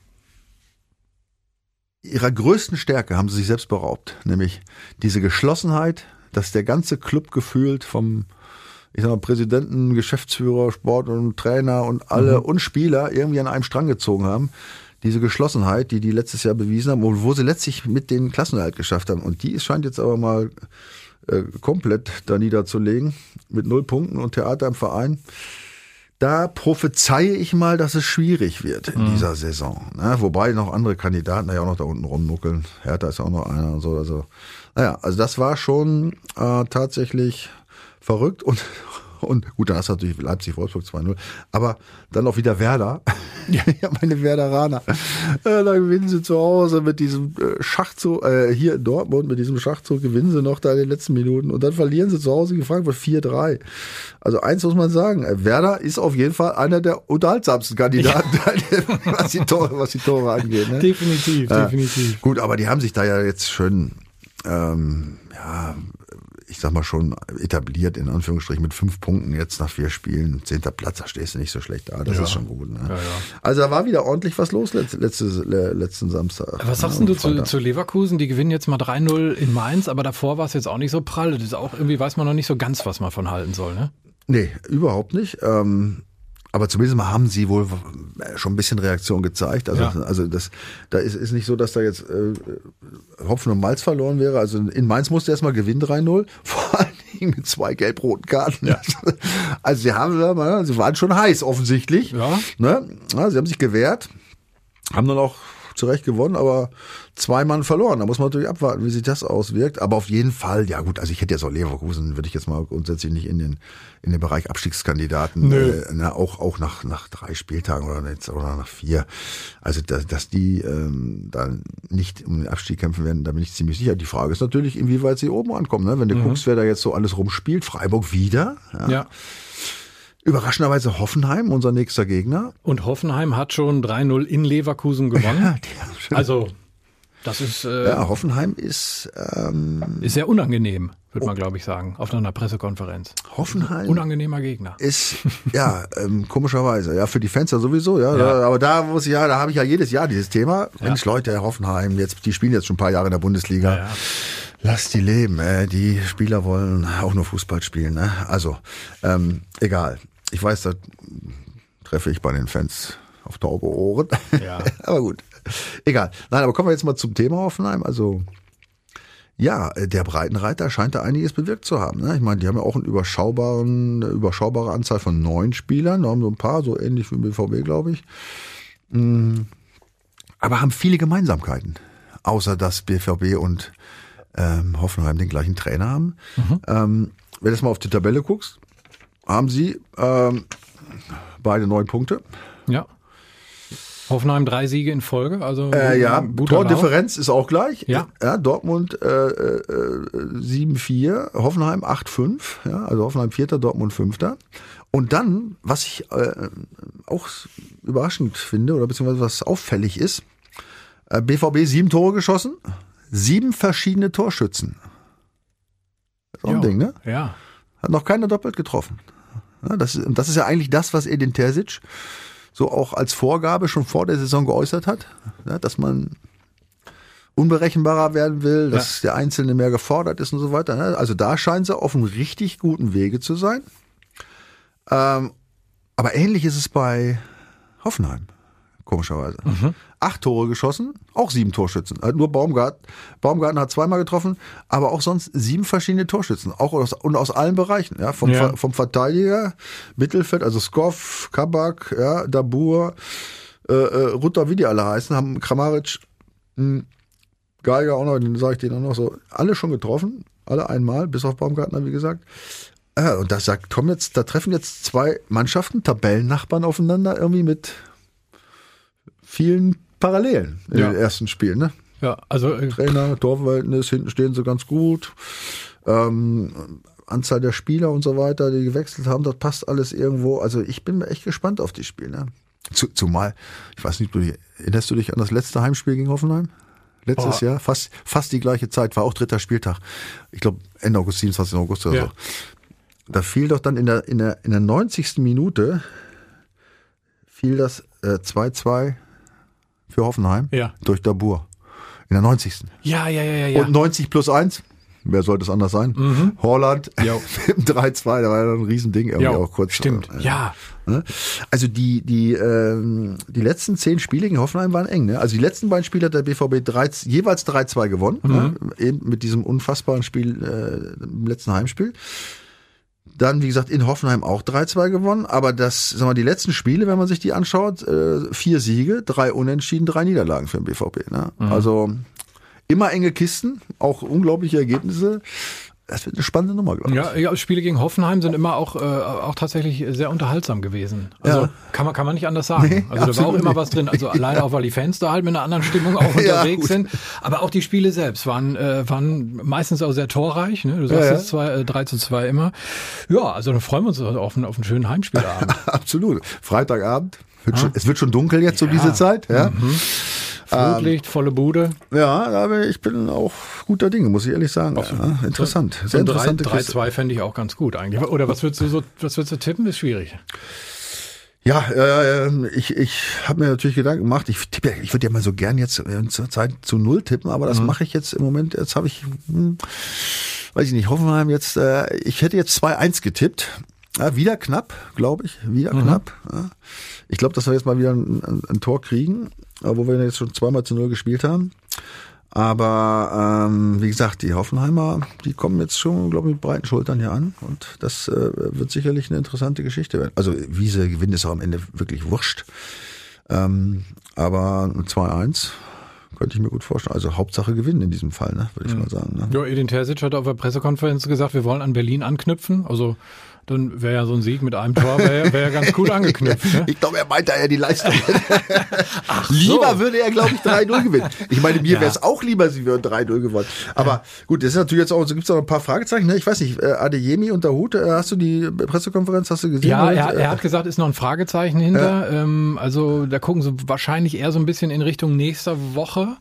ihrer größten Stärke haben sie sich selbst beraubt. Nämlich diese Geschlossenheit, dass der ganze Club gefühlt vom, ich sag mal, Präsidenten, Geschäftsführer, Sport und Trainer und alle und Spieler irgendwie an einem Strang gezogen haben. Diese Geschlossenheit, die die letztes Jahr bewiesen haben und wo sie letztlich mit den Klassenerhalt geschafft haben. Und die scheint jetzt aber mal äh, komplett da niederzulegen mit null Punkten und Theater im Verein. Da prophezeie ich mal, dass es schwierig wird in dieser Saison. Ne? Wobei noch andere Kandidaten da ja auch noch da unten rumnuckeln. Hertha ist auch noch einer und so. Also, naja, also das war schon äh, tatsächlich verrückt und und gut, dann hast du natürlich Leipzig-Wolfsburg 2-0. Aber dann auch wieder Werder. Ja, meine Werderaner. Äh, da gewinnen sie zu Hause mit diesem äh, Schachzug, äh, hier in Dortmund, mit diesem Schachzug gewinnen sie noch da in den letzten Minuten. Und dann verlieren sie zu Hause gegen Frankfurt 4-3. Also eins muss man sagen, äh, Werder ist auf jeden Fall einer der unterhaltsamsten Kandidaten, was, die Tore, was die Tore angeht. Ne? Definitiv, Ja. definitiv. Gut, aber die haben sich da ja jetzt schön, ähm, ja, ich sag mal schon etabliert, in Anführungsstrichen, mit fünf Punkten jetzt nach vier Spielen. Zehnter Platz, da stehst du nicht so schlecht da. Das Ja. ist schon gut. Ne? Ja, ja. Also da war wieder ordentlich was los letzte, letzte, le- letzten Samstag. Was sagst denn du zu, zu Leverkusen? Die gewinnen jetzt mal 3-0 in Mainz, aber davor war es jetzt auch nicht so prall. Das ist auch irgendwie, weiß man noch nicht so ganz, was man von halten soll, ne? Nee, überhaupt nicht. Ähm, aber zumindest mal haben sie wohl schon ein bisschen Reaktion gezeigt. Also, Ja. also das, da ist, ist nicht so, dass da jetzt äh, Hopfen und Malz verloren wäre. Also in Mainz musste erstmal gewinnen 3-0, vor allen Dingen mit zwei gelb-roten Karten. Ja. Also sie haben, sie waren schon heiß offensichtlich. Ja. Ne? Ja, sie haben sich gewehrt, haben dann auch zu Recht gewonnen, aber zwei Mann verloren. Da muss man natürlich abwarten, wie sich das auswirkt. Aber auf jeden Fall, ja gut, also ich hätte jetzt auch Leverkusen, würde ich jetzt mal grundsätzlich nicht in den, in den Bereich Abstiegskandidaten, äh, na, auch, auch nach, nach drei Spieltagen oder, jetzt, oder nach vier. Also, dass, dass die ähm, dann nicht um den Abstieg kämpfen werden, da bin ich ziemlich sicher. Die Frage ist natürlich, inwieweit sie oben ankommen. Ne? Wenn du guckst, wer da jetzt so alles rumspielt, Freiburg wieder. Ja. Ja. Überraschenderweise Hoffenheim, unser nächster Gegner. Und Hoffenheim hat schon 3-0 in Leverkusen gewonnen. also, das ist, äh, Ja, Hoffenheim ist ähm, ist sehr unangenehm, würde man, glaube ich, sagen, auf einer Pressekonferenz. Hoffenheim Unangenehmer Gegner. ist ja ähm, komischerweise ja für die Fans ja sowieso ja, Ja. Da, aber da muss ich ja da habe ich ja jedes Jahr dieses Thema Mensch Leute Hoffenheim jetzt die spielen jetzt schon ein paar Jahre in der Bundesliga Ja, ja. lass die leben äh, die Spieler wollen auch nur Fußball spielen ne? also ähm, egal ich weiß da treffe ich bei den Fans auf taube Ohren Ja. aber gut egal nein aber kommen wir jetzt mal zum Thema Hoffenheim also ja, der Breitenreiter scheint da einiges bewirkt zu haben. Ne? Ich meine, die haben ja auch einen überschaubaren, eine überschaubare Anzahl von neun Spielern. Da haben so ein paar, so ähnlich wie BVB, glaube ich. Mm, Aber haben viele Gemeinsamkeiten. Außer dass BVB und ähm, Hoffenheim den gleichen Trainer haben. Ähm, wenn du jetzt mal auf die Tabelle guckst, haben sie ähm, beide neun Punkte. Ja. Hoffenheim drei Siege in Folge, also Äh, ja, Lauf. Tordifferenz ist auch gleich. Ja. ja Dortmund äh, äh, 7-4, Hoffenheim 8-5, ja, also Hoffenheim Vierter, Dortmund Fünfter. Und dann, was ich äh, auch überraschend finde, oder beziehungsweise was auffällig ist, äh, BVB sieben Tore geschossen, sieben verschiedene Torschützen. Das ist auch ein. Ding, ne? Ja. Hat noch keiner doppelt getroffen. Ja, das, das ist ja eigentlich das, was Edin Terzic so auch als Vorgabe schon vor der Saison geäußert hat, ja, dass man unberechenbarer werden will, dass der Einzelne mehr gefordert ist und so weiter. ne? Also da scheint sie auf einem richtig guten Wege zu sein. Ähm, aber ähnlich ist es bei Hoffenheim, komischerweise. Acht Tore geschossen, auch sieben Torschützen. Äh, Nur Baumgart, Baumgarten hat zweimal getroffen, aber auch sonst sieben verschiedene Torschützen. Auch aus, und aus allen Bereichen. Ja, vom, Ja. Vom Verteidiger, Mittelfeld, also Skoff, Kabak, ja, Dabur, äh, äh, Rutter, wie die alle heißen, haben Kramaric, mh, Geiger auch noch, den sage ich denen auch noch so, alle schon getroffen, alle einmal, bis auf Baumgartner, wie gesagt. Ja, und da sagt Tom jetzt, da treffen jetzt zwei Mannschaften, Tabellennachbarn aufeinander, irgendwie mit vielen Parallelen in Ja. den ersten Spielen, ne? Ja, also äh, Trainer, Torverhältnis, hinten stehen sie ganz gut. Ähm, Anzahl der Spieler und so weiter, die gewechselt haben, das passt alles irgendwo. Also ich bin echt gespannt auf die Spiele. Ne? Zu, zumal, ich weiß nicht, du, erinnerst du dich an das letzte Heimspiel gegen Hoffenheim? Letztes Oh. Jahr, fast, fast die gleiche Zeit, war auch dritter Spieltag. Ich glaube Ende August, 27. August oder Ja. so. Da fiel doch dann in der, in der, in der 90. Minute fiel das äh, 2-2 für Hoffenheim Ja. durch Dabur. In der 90. ja, ja, ja, ja, ja. Und 90 plus 1. Wer sollte es anders sein? Holland Jo. mit dem 3-2, da war ja ein Riesending irgendwie ja, auch kurz. stimmt. äh, Ja, ne? Also die, die, ähm, die letzten zehn Spiele gegen Hoffenheim waren eng. Ne? Also die letzten beiden Spiele hat der BVB drei, jeweils 3-2 gewonnen. Ne? Eben mit diesem unfassbaren Spiel äh, im letzten Heimspiel. Dann, wie gesagt, in Hoffenheim auch 3-2 gewonnen. Aber das, sagen wir, die letzten Spiele, wenn man sich die anschaut, äh, vier Siege, drei Unentschieden, drei Niederlagen für den BVB. Ne? Also immer enge Kisten, auch unglaubliche Ergebnisse. Das wird eine spannende Nummer, glaube ich. ja, ja, Spiele gegen Hoffenheim sind immer auch, äh, auch tatsächlich sehr unterhaltsam gewesen. Also Ja. kann man kann man nicht anders sagen. Nee, also da war auch immer nicht. was drin. Also alleine auch weil die Fans da halt mit einer anderen Stimmung auch Ja, unterwegs sind. Aber auch die Spiele selbst waren äh, waren meistens auch sehr torreich. Ne? Du sagst Ja, ja. jetzt zwei, äh, 3 zu 2 immer. Ja, also dann freuen wir uns auf einen, auf einen schönen Heimspielabend. Absolut. Freitagabend. Wird schon, es wird schon dunkel jetzt um diese Zeit. Ja, Flutlicht, volle Bude. ja aber ich bin auch guter Dinge, muss ich ehrlich sagen. Ja, interessant. So Sehr ein interessante Kiste. 3-2 fände ich auch ganz gut eigentlich. Oder was würdest du so, was würdest du tippen? Ist schwierig. Ja, äh, ähm, ich, ich habe mir natürlich Gedanken gemacht. Ich tippe, ich würde ja mal so gern jetzt äh, zur Zeit zu null tippen, aber Mhm. das mache ich jetzt im Moment. Jetzt habe ich, hm, weiß ich nicht, Hoffenheim jetzt. Äh, ich hätte jetzt 2-1 getippt. Ja, wieder knapp, glaube ich. Wieder Mhm. knapp. Ja. Ich glaube, dass wir jetzt mal wieder ein, ein, ein Tor kriegen, wo wir jetzt schon zweimal zu null gespielt haben. Aber ähm, wie gesagt, die Hoffenheimer, die kommen jetzt schon, glaube ich, mit breiten Schultern hier an. Und das äh, wird sicherlich eine interessante Geschichte werden. Also wie sie gewinnen, ist auch am Ende wirklich wurscht. Ähm, aber ein 2-1 könnte ich mir gut vorstellen. Also Hauptsache gewinnen in diesem Fall, ne, würde ich mal sagen. Ne? Ja, Edin Terzic hat auf der Pressekonferenz gesagt, wir wollen an Berlin anknüpfen. Also dann wäre ja so ein Sieg mit einem Tor wär, wär ja ganz gut angeknüpft. Ne? Ich glaube, er meint da ja die Leistung. lieber würde er, glaube ich, 3-0 gewinnen. Ich meine, mir Ja. wäre es auch lieber, sie würden 3-0 gewonnen. Aber gut, das ist natürlich jetzt auch, so gibt es auch ein paar Fragezeichen. Ne? Ich weiß nicht, äh, Adeyemi und Dahut, äh, hast du die Pressekonferenz, hast du gesehen? Ja, er, er hat gesagt, ist noch ein Fragezeichen hinter. Ähm, also da gucken sie wahrscheinlich eher so ein bisschen in Richtung nächster Woche.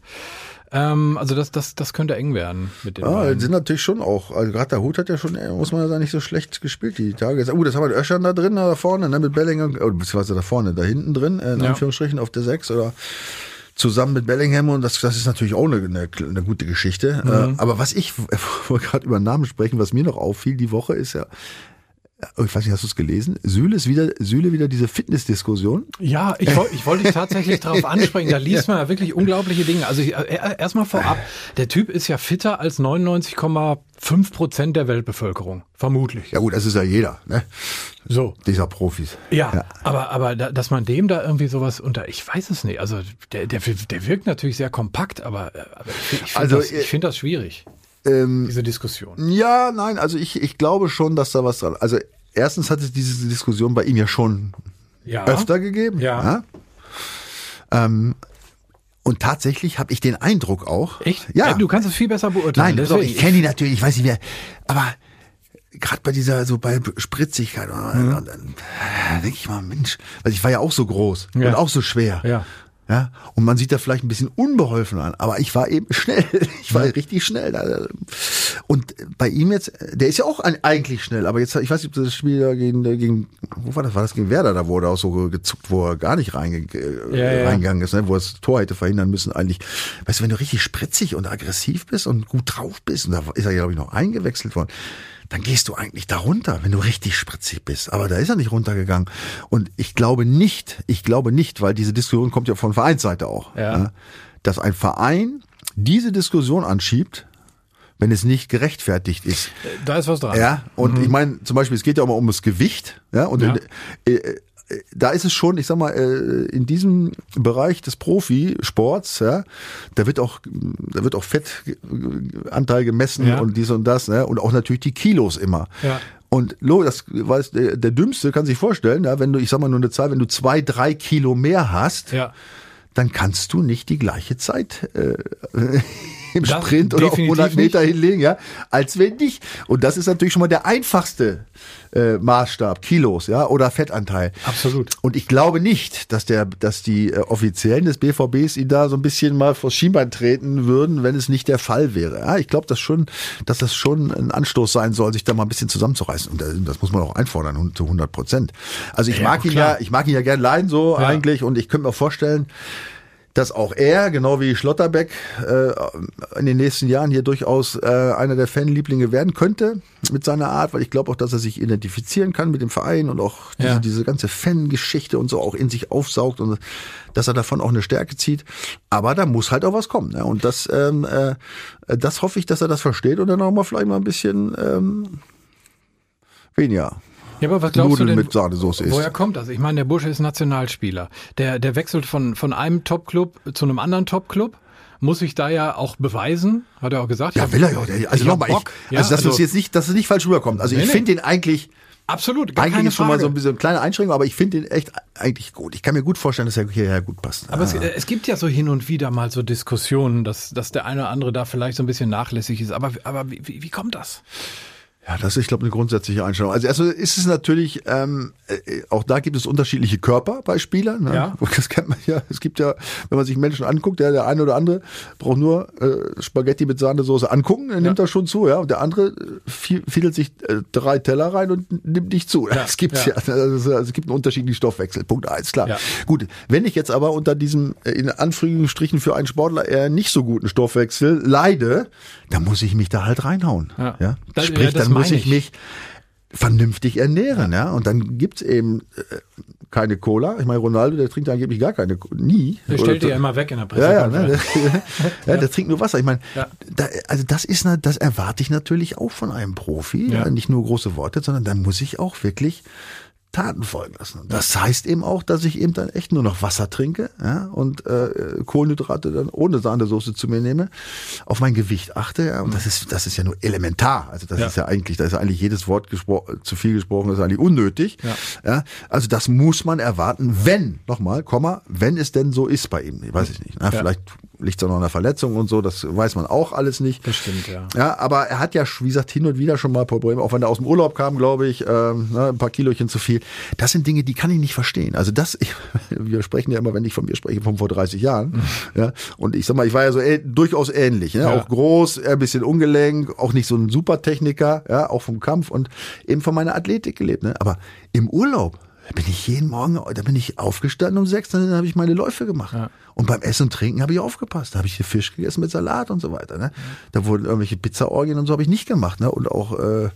Ähm, also das, das, das könnte eng werden mit den Ja, sind natürlich schon auch, also gerade der Hut hat ja schon, äh, muss man ja sagen, nicht so schlecht gespielt die Tage. Uh, das haben wir Öschern da drin, da vorne, ne, mit Bellingham, oh, beziehungsweise da vorne, da hinten drin, äh, in Ja. Anführungsstrichen auf der 6 oder zusammen mit Bellingham und das, das ist natürlich auch eine, eine, eine gute Geschichte. Äh, aber was ich, wo wir gerade über Namen sprechen, was mir noch auffiel die Woche ist ja, ich weiß nicht, hast du es gelesen? Süle ist wieder, Süle wieder diese Fitnessdiskussion. Ja, ich, woll- ich wollte dich tatsächlich darauf ansprechen. Da liest man ja wirklich unglaubliche Dinge. Also ich- äh, erstmal vorab, der Typ ist ja fitter als 99,5 Prozent der Weltbevölkerung. Vermutlich. Ja gut, das ist ja jeder, ne? So. Dieser Profis. Ja, aber, aber da, dass man dem da irgendwie sowas unter, ich weiß es nicht. Also der, der, der wirkt natürlich sehr kompakt, aber, äh, aber ich, ich finde Also, das, äh, ich find das schwierig, Ähm, diese Diskussion. Ja, nein, also ich, ich glaube schon, dass da was dran. Also erstens hat es diese Diskussion bei ihm ja schon Ja. öfter gegeben. Ja. Ähm, und tatsächlich habe ich den Eindruck auch. Echt? Ja. Äh, Du kannst es viel besser beurteilen. Nein, doch, ich kenne ihn natürlich, ich weiß nicht wer. Aber gerade bei dieser, so bei Spritzigkeit, Mhm. und dann denke ich mal, Mensch, also ich war ja auch so groß Ja. und auch so schwer. Ja. Ja, und man sieht da vielleicht ein bisschen unbeholfen an, aber ich war eben schnell. Ich war richtig schnell. da. Und bei ihm jetzt, der ist ja auch eigentlich schnell, aber jetzt, ich weiß nicht, ob das Spiel da gegen, gegen, wo war das? War das gegen Werder? Da wurde auch so gezuckt, wo er gar nicht reinge äh, Ja, ja. reingegangen ist, ne? wo er das Tor hätte verhindern müssen eigentlich. Weißt du, wenn du richtig spritzig und aggressiv bist und gut drauf bist, und da ist er, glaube ich, noch eingewechselt worden, dann gehst du eigentlich da runter, wenn du richtig spritzig bist. Aber da ist er nicht runtergegangen. Und ich glaube nicht, ich glaube nicht, weil diese Diskussion kommt ja von Vereinsseite auch, Ja. ne, dass ein Verein diese Diskussion anschiebt, wenn es nicht gerechtfertigt ist. Da ist was dran. Ja, und ich meine, zum Beispiel, es geht ja auch mal um das Gewicht, ja, und Ja. äh, äh, da ist es schon, ich sag mal, äh, in diesem Bereich des Profisports, ja, da wird auch, da wird auch Fettanteil gemessen Ja. und dies und das, ne, und auch natürlich die Kilos immer. Ja. Und lo, das weiß der, der Dümmste kann sich vorstellen, ja, wenn du, ich sag mal nur eine Zahl, wenn du zwei, drei Kilo mehr hast, Ja. dann kannst du nicht die gleiche Zeit äh, im Sprint oder auf definitiv 100 Meter nicht. hinlegen, ja, als wenn nicht. Und das ist natürlich schon mal der einfachste äh, Maßstab, Kilos, ja, oder Fettanteil. Absolut. Und ich glaube nicht, dass der, dass die äh, Offiziellen des BVBs ihn da so ein bisschen mal vors Schienbein treten würden, wenn es nicht der Fall wäre. Ja, ich glaube, dass schon, dass das schon ein Anstoß sein soll, sich da mal ein bisschen zusammenzureißen. Und das, das muss man auch einfordern zu 100 Prozent. Also ich Ja, mag ihn klar. ja, ich mag ihn ja gern leiden so Ja. eigentlich und ich könnte mir vorstellen, dass auch er, genau wie Schlotterbeck, äh, in den nächsten Jahren hier durchaus äh, einer der Fanlieblinge werden könnte mit seiner Art, weil ich glaube auch, dass er sich identifizieren kann mit dem Verein und auch diese, Ja. diese ganze Fangeschichte und so auch in sich aufsaugt und dass er davon auch eine Stärke zieht. Aber da muss halt auch was kommen. Ne? Und das, ähm, äh, das hoffe ich, dass er das versteht und dann auch mal vielleicht mal ein bisschen ähm, weniger Ja, aber was glaubst Nudeln du denn, mit Sahnesoße isst. woher kommt das? Ich meine, der Bursche ist Nationalspieler. Der, der wechselt von, von einem Topclub zu einem anderen Topclub. Muss sich da ja auch beweisen, hat er auch gesagt. Ja, Ich will er ja. auch. Also ich nochmal, ich, also dass also- es jetzt nicht, dass es nicht falsch rüberkommt. Also Nee, ich nee. finde den eigentlich, Absolut, gar eigentlich ist schon mal so ein bisschen eine kleine Einschränkung, aber ich finde den echt eigentlich gut. Ich kann mir gut vorstellen, dass er hierher gut passt. Aber es, Ah. äh, es gibt ja so hin und wieder mal so Diskussionen, dass, dass der eine oder andere da vielleicht so ein bisschen nachlässig ist. Aber, aber wie, wie, wie kommt das? Ja, das ist, ich glaube, eine grundsätzliche Einstellung. Also erstmal ist es natürlich, ähm, äh, auch da gibt es unterschiedliche Körper bei Spielern. Ne? Ja. Das kennt man ja. Es gibt ja, wenn man sich Menschen anguckt, ja, der eine oder andere braucht nur äh, Spaghetti mit Sahnesoße angucken, dann nimmt er schon zu, ja. Und der andere äh, fi- fiedelt sich äh, drei Teller rein und nimmt nicht zu. Ja, Es gibt's ja. ja. Also, es gibt einen unterschiedlichen Stoffwechsel. Punkt eins, klar. Ja. Gut, wenn ich jetzt aber unter diesem, äh, in Anführungsstrichen für einen Sportler eher nicht so guten Stoffwechsel leide, dann muss ich mich da halt reinhauen. Ja. Ja. Das- Sprich, ja, das dann muss ich ich. mich vernünftig ernähren, ja. Und dann gibt's eben äh, keine Cola. Ich meine, Ronaldo, der trinkt angeblich gar keine, nie. Der stellt dir ja immer weg in der ja, ja, Pressekonferenz. ne, ja, der trinkt nur Wasser. Ich meine, Ja. da, also das ist, na- das erwarte ich natürlich auch von einem Profi. Ja. Ja. Nicht nur große Worte, sondern dann muss ich auch wirklich Taten folgen lassen. Und Das heißt eben auch, dass ich eben dann echt nur noch Wasser trinke ja, und äh, Kohlenhydrate dann ohne Sahnesoße zu mir nehme, auf mein Gewicht achte. Ja, und das ist das ist ja nur elementar. Also das Ja. ist ja eigentlich, da ist ja eigentlich jedes Wort zu viel gesprochen, das ist eigentlich unnötig. Ja. Ja, also das muss man erwarten, wenn, nochmal, Komma, wenn es denn so ist bei ihm. Ich weiß es nicht. Ne? Ja. Vielleicht liegt es auch noch an einer Verletzung und so, das weiß man auch alles nicht. Das stimmt, ja. Ja, aber er hat ja, wie gesagt, hin und wieder schon mal Probleme, auch wenn er aus dem Urlaub kam, glaube ich, ähm, ne, ein paar Kilochen zu viel. Das sind Dinge, die kann ich nicht verstehen. Also das, ich, wir sprechen ja immer, wenn ich von mir spreche, von vor 30 Jahren. Ja, und ich sag mal, ich war ja so äh, durchaus ähnlich. Ne? Ja. Auch groß, ein bisschen ungelenk, auch nicht so ein Supertechniker, ja, auch vom Kampf und eben von meiner Athletik gelebt. Ne? Aber im Urlaub, da bin ich jeden Morgen, da bin ich aufgestanden um sechs, dann habe ich meine Läufe gemacht. Ja. Und beim Essen und Trinken habe ich aufgepasst. Da habe ich hier Fisch gegessen mit Salat und so weiter. Ne? Da wurden irgendwelche Pizzaorgien und so habe ich nicht gemacht. Ne? Und auch äh,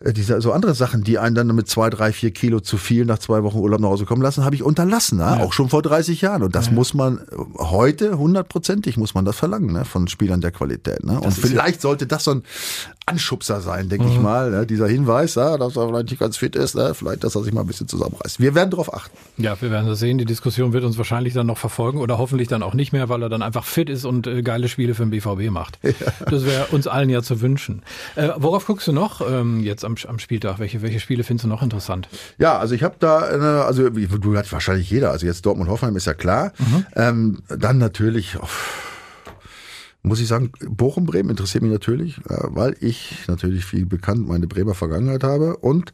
diese so andere Sachen, die einen dann mit zwei, drei, vier Kilo zu viel nach zwei Wochen Urlaub nach Hause kommen lassen, habe ich unterlassen. Ne? Ja. Auch schon vor 30 Jahren. Und das muss man äh, heute hundertprozentig muss man das verlangen ne? von Spielern der Qualität. Ne? Und ist ja- vielleicht sollte das so ein Anschubser sein, denke ich mal. Ne? Dieser Hinweis, ja, dass er vielleicht nicht ganz fit ist, ne? vielleicht, dass er sich mal ein bisschen zusammenreißt. Wir werden darauf achten. Ja, wir werden das sehen. Die Diskussion wird uns wahrscheinlich dann noch verfolgen oder hoffentlich dann auch nicht mehr, weil er dann einfach fit ist und äh, geile Spiele für den BVB macht. Das wäre uns allen ja zu wünschen. Äh, worauf guckst du noch ähm, jetzt am, am Spieltag? Welche, welche Spiele findest du noch interessant? Ja, also ich habe da, eine, also du hat wahrscheinlich jeder, also jetzt Dortmund Hoffenheim ist ja klar. Ähm, dann natürlich, oh, muss ich sagen, Bochum Bremen interessiert mich natürlich, äh, weil ich natürlich wie bekannt meine Bremer Vergangenheit habe und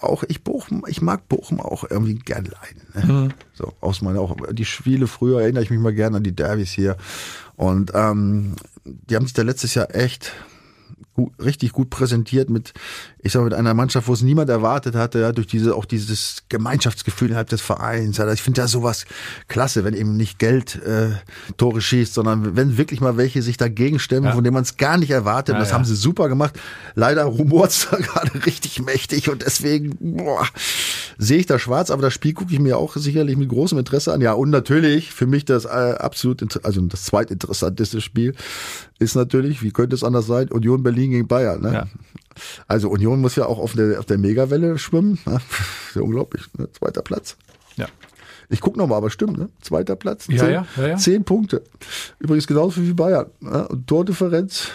auch ich Bochum, ich mag Bochum auch irgendwie gern leiden. Ne? So aus meiner auch die Spiele früher erinnere ich mich mal gern an die Derbys hier und ähm, die haben sich da letztes Jahr echt gut, richtig gut präsentiert mit, ich sag mal, mit einer Mannschaft, wo es niemand erwartet hatte, ja, durch diese, auch dieses Gemeinschaftsgefühl innerhalb des Vereins. Ja, ich finde ja sowas klasse, wenn eben nicht Geld äh, Tore schießt, sondern wenn wirklich mal welche sich dagegen stemmen, Ja. von denen man es gar nicht erwartet. Ja, das haben sie super gemacht. Leider rumort's da gerade richtig mächtig und deswegen boah, sehe ich da schwarz, aber das Spiel gucke ich mir auch sicherlich mit großem Interesse an. Ja, und natürlich für mich das äh, absolut, also das zweitinteressanteste Spiel ist natürlich, wie könnte es anders sein, Union Berlin gegen Bayern. Ne? Ja. Also Union muss ja auch auf der, auf der Megawelle schwimmen. Ne? Ja unglaublich. Ne? Zweiter Platz. Ja. Ich guck noch mal, aber stimmt, ne? Zweiter Platz. Ja, zehn, ja, ja, ja. zehn Punkte. Übrigens genauso wie Bayern. Ne? Und Tordifferenz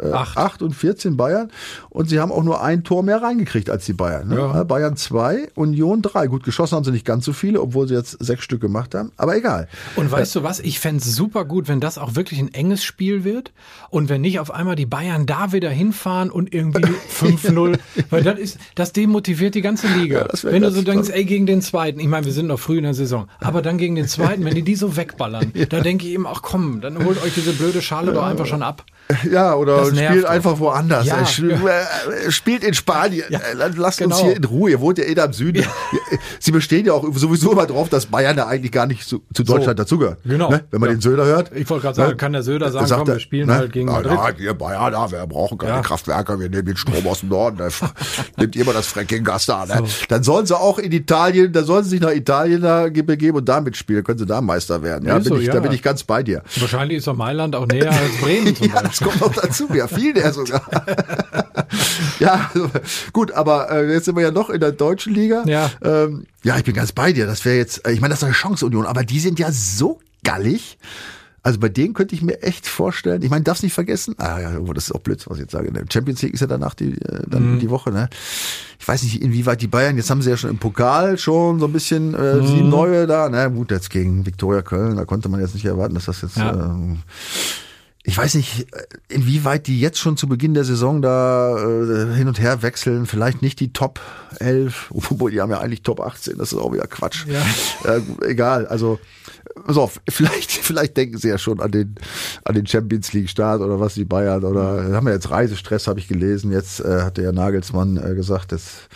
äh, acht. acht und 14 Bayern. Und sie haben auch nur ein Tor mehr reingekriegt als die Bayern. Ne? Ja. Bayern zwei, Union drei. Gut, geschossen haben sie nicht ganz so viele, obwohl sie jetzt sechs Stück gemacht haben. Aber egal. Und weißt äh, du was? Ich fände es super gut, wenn das auch wirklich ein enges Spiel wird. Und wenn nicht auf einmal die Bayern da wieder hinfahren und irgendwie 5-0. weil das ist, das demotiviert die ganze Liga. Ja, wenn du so denkst, ey, gegen den zweiten. Ich meine, wir sind noch früh in der Saison. Aber dann gegen den zweiten, wenn die die so wegballern, ja. da denke ich eben, ach komm, dann holt euch diese blöde Schale doch einfach schon ab. Ja, oder spielt einfach woanders. Ja, äh, spielt in Spanien. Ja, Lasst genau. uns hier in Ruhe. Ihr wohnt ja eh da im Süden. Ja. Sie bestehen ja auch sowieso immer drauf, dass Bayern ja eigentlich gar nicht zu, zu Deutschland so, dazugehört. Genau. Ne? Wenn man den Söder hört. Ich wollte gerade sagen, ne? kann der Söder sagen, komm, wir spielen ne? halt gegen Madrid. Ja, wir Bayern, ja, wir brauchen keine Kraftwerke, wir nehmen den Strom aus dem Norden. Ne? Nehmt ihr mal das Fracking-Gas da. Ne? So. Dann sollen sie auch in Italien, da sollen sie sich nach Italien da begeben und da mitspielen. Können sie da Meister werden. Ja, bin so, ich, Da bin ich ganz bei dir. Wahrscheinlich ist doch Mailand auch näher als Bremen zum ja. Das kommt noch dazu ja viel der sogar. ja, also, gut, aber äh, jetzt sind wir ja noch in der deutschen Liga. Ja, ähm, ja ich bin ganz bei dir. Das wäre jetzt, äh, ich meine, das ist eine Chance Union, aber die sind ja so gallig. Also bei denen könnte ich mir echt vorstellen, ich meine, darfst nicht vergessen, ah ja, das ist auch blöd, was ich jetzt sage. Champions League ist ja danach die, äh, dann mhm. die Woche, ne? Ich weiß nicht, inwieweit die Bayern, jetzt haben sie ja schon im Pokal schon so ein bisschen äh, mhm. sieben neue da, ne? Gut, jetzt gegen Viktoria Köln, da konnte man jetzt nicht erwarten, dass das jetzt ja. ähm, ich weiß nicht, inwieweit die jetzt schon zu Beginn der Saison da äh, hin und her wechseln. Vielleicht nicht die Top 11, obwohl die haben ja eigentlich Top 18. Das ist auch wieder Quatsch. Ja. Äh, egal. Also so, vielleicht, vielleicht denken sie ja schon an den an den Champions League Start oder was die Bayern oder haben ja jetzt Reisestress, habe ich gelesen. Jetzt äh, hat der Nagelsmann äh, gesagt, das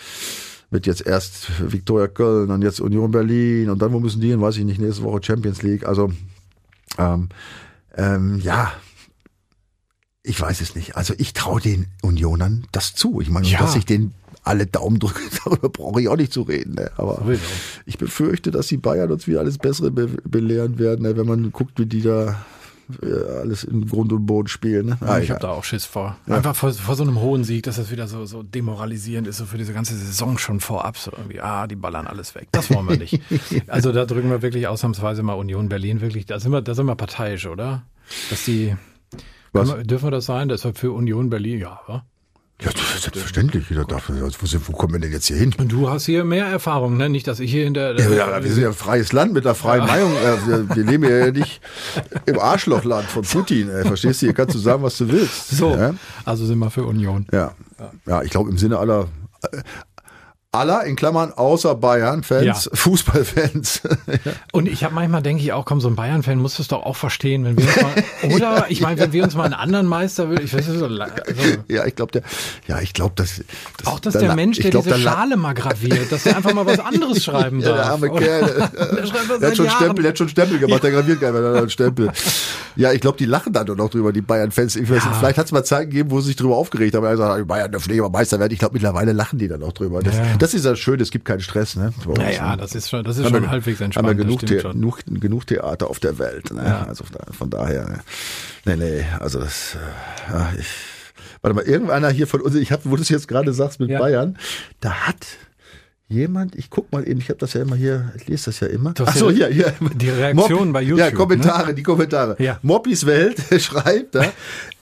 wird jetzt erst Viktoria Köln und jetzt Union Berlin und dann wo müssen die hin? Weiß ich nicht. Nächste Woche Champions League. Also ähm, ähm, ja, ich weiß es nicht. Also ich traue den Unionern das zu. Ich meine, ja. dass ich den alle Daumen drücke, darüber brauche ich auch nicht zu reden. Ne? Aber ich befürchte, dass die Bayern uns wieder alles Bessere be belehren werden, ne? wenn man guckt, wie die da äh, alles in Grund und Boden spielen. Ne? Ah, ich habe da auch Schiss vor. Ja. Einfach vor, vor, so einem hohen Sieg, dass das wieder so, so demoralisierend ist, so für diese ganze Saison schon vorab. So irgendwie, ah, die ballern alles weg. Das wollen wir nicht. also da drücken wir wirklich ausnahmsweise mal Union Berlin wirklich, da sind wir, da sind wir parteiisch, oder? Dass die was? Wir, dürfen wir das sein? Das war für Union Berlin, ja, wa? Ja, das ist selbstverständlich. Da darf, wo, wo kommen wir denn jetzt hier hin? Und du hast hier mehr Erfahrung, ne? Nicht, dass ich hier der ja, ja, wir sind ja ein freies Land mit einer freien ja. Meinung. Wir, wir leben ja nicht im Arschlochland von Putin. Ey. Verstehst du? Hier kannst du sagen, was du willst. So. Ja? Also sind wir für Union. Ja. Ja, ich glaube im Sinne aller aller, in Klammern, außer Bayern-Fans, ja. Fußballfans. Und ich habe manchmal denke ich auch, komm, so ein Bayern-Fan muss es doch auch verstehen, wenn wir uns mal, oder ich meine, wenn wir uns mal einen anderen Meister will, ich weiß nicht so, also, Ja, ich glaube, der, ja, ich glaube, dass, das, auch, dass der Mensch, der glaub, diese Schale mal graviert, dass er einfach mal was anderes schreiben darf. Ja, der arme Kerl. der, der hat schon Stempel, der hat schon Stempel gemacht, der graviert gar nicht, einen Stempel. Ja, ich glaube, die lachen dann doch noch drüber, die Bayern-Fans. Ich weiß ja. vielleicht hat es mal Zeiten gegeben, wo sie sich drüber aufgeregt haben. Er sagt, Bayern dürfen nicht Meister werden. Ich glaube, mittlerweile lachen die dann auch drüber. Das, ja. Das ist ja schön, es gibt keinen Stress. Ne? Naja, das ist schon, das ist schon wir, halbwegs entspannt. Haben wir genug, The genug, genug, Theater auf der Welt. Ne? Ja. Also von daher, ne? nee, nee, also das, äh, ja, ich, warte mal, irgendeiner hier von uns, ich habe, wo du es jetzt gerade sagst mit ja. Bayern, da hat jemand, ich guck mal eben, ich habe das ja immer hier, ich lese das ja immer. Ach so, hier, hier. Die Reaktionen bei YouTube. Ja, Kommentare, ne? die Kommentare. Ja. Moppis Welt schreibt da,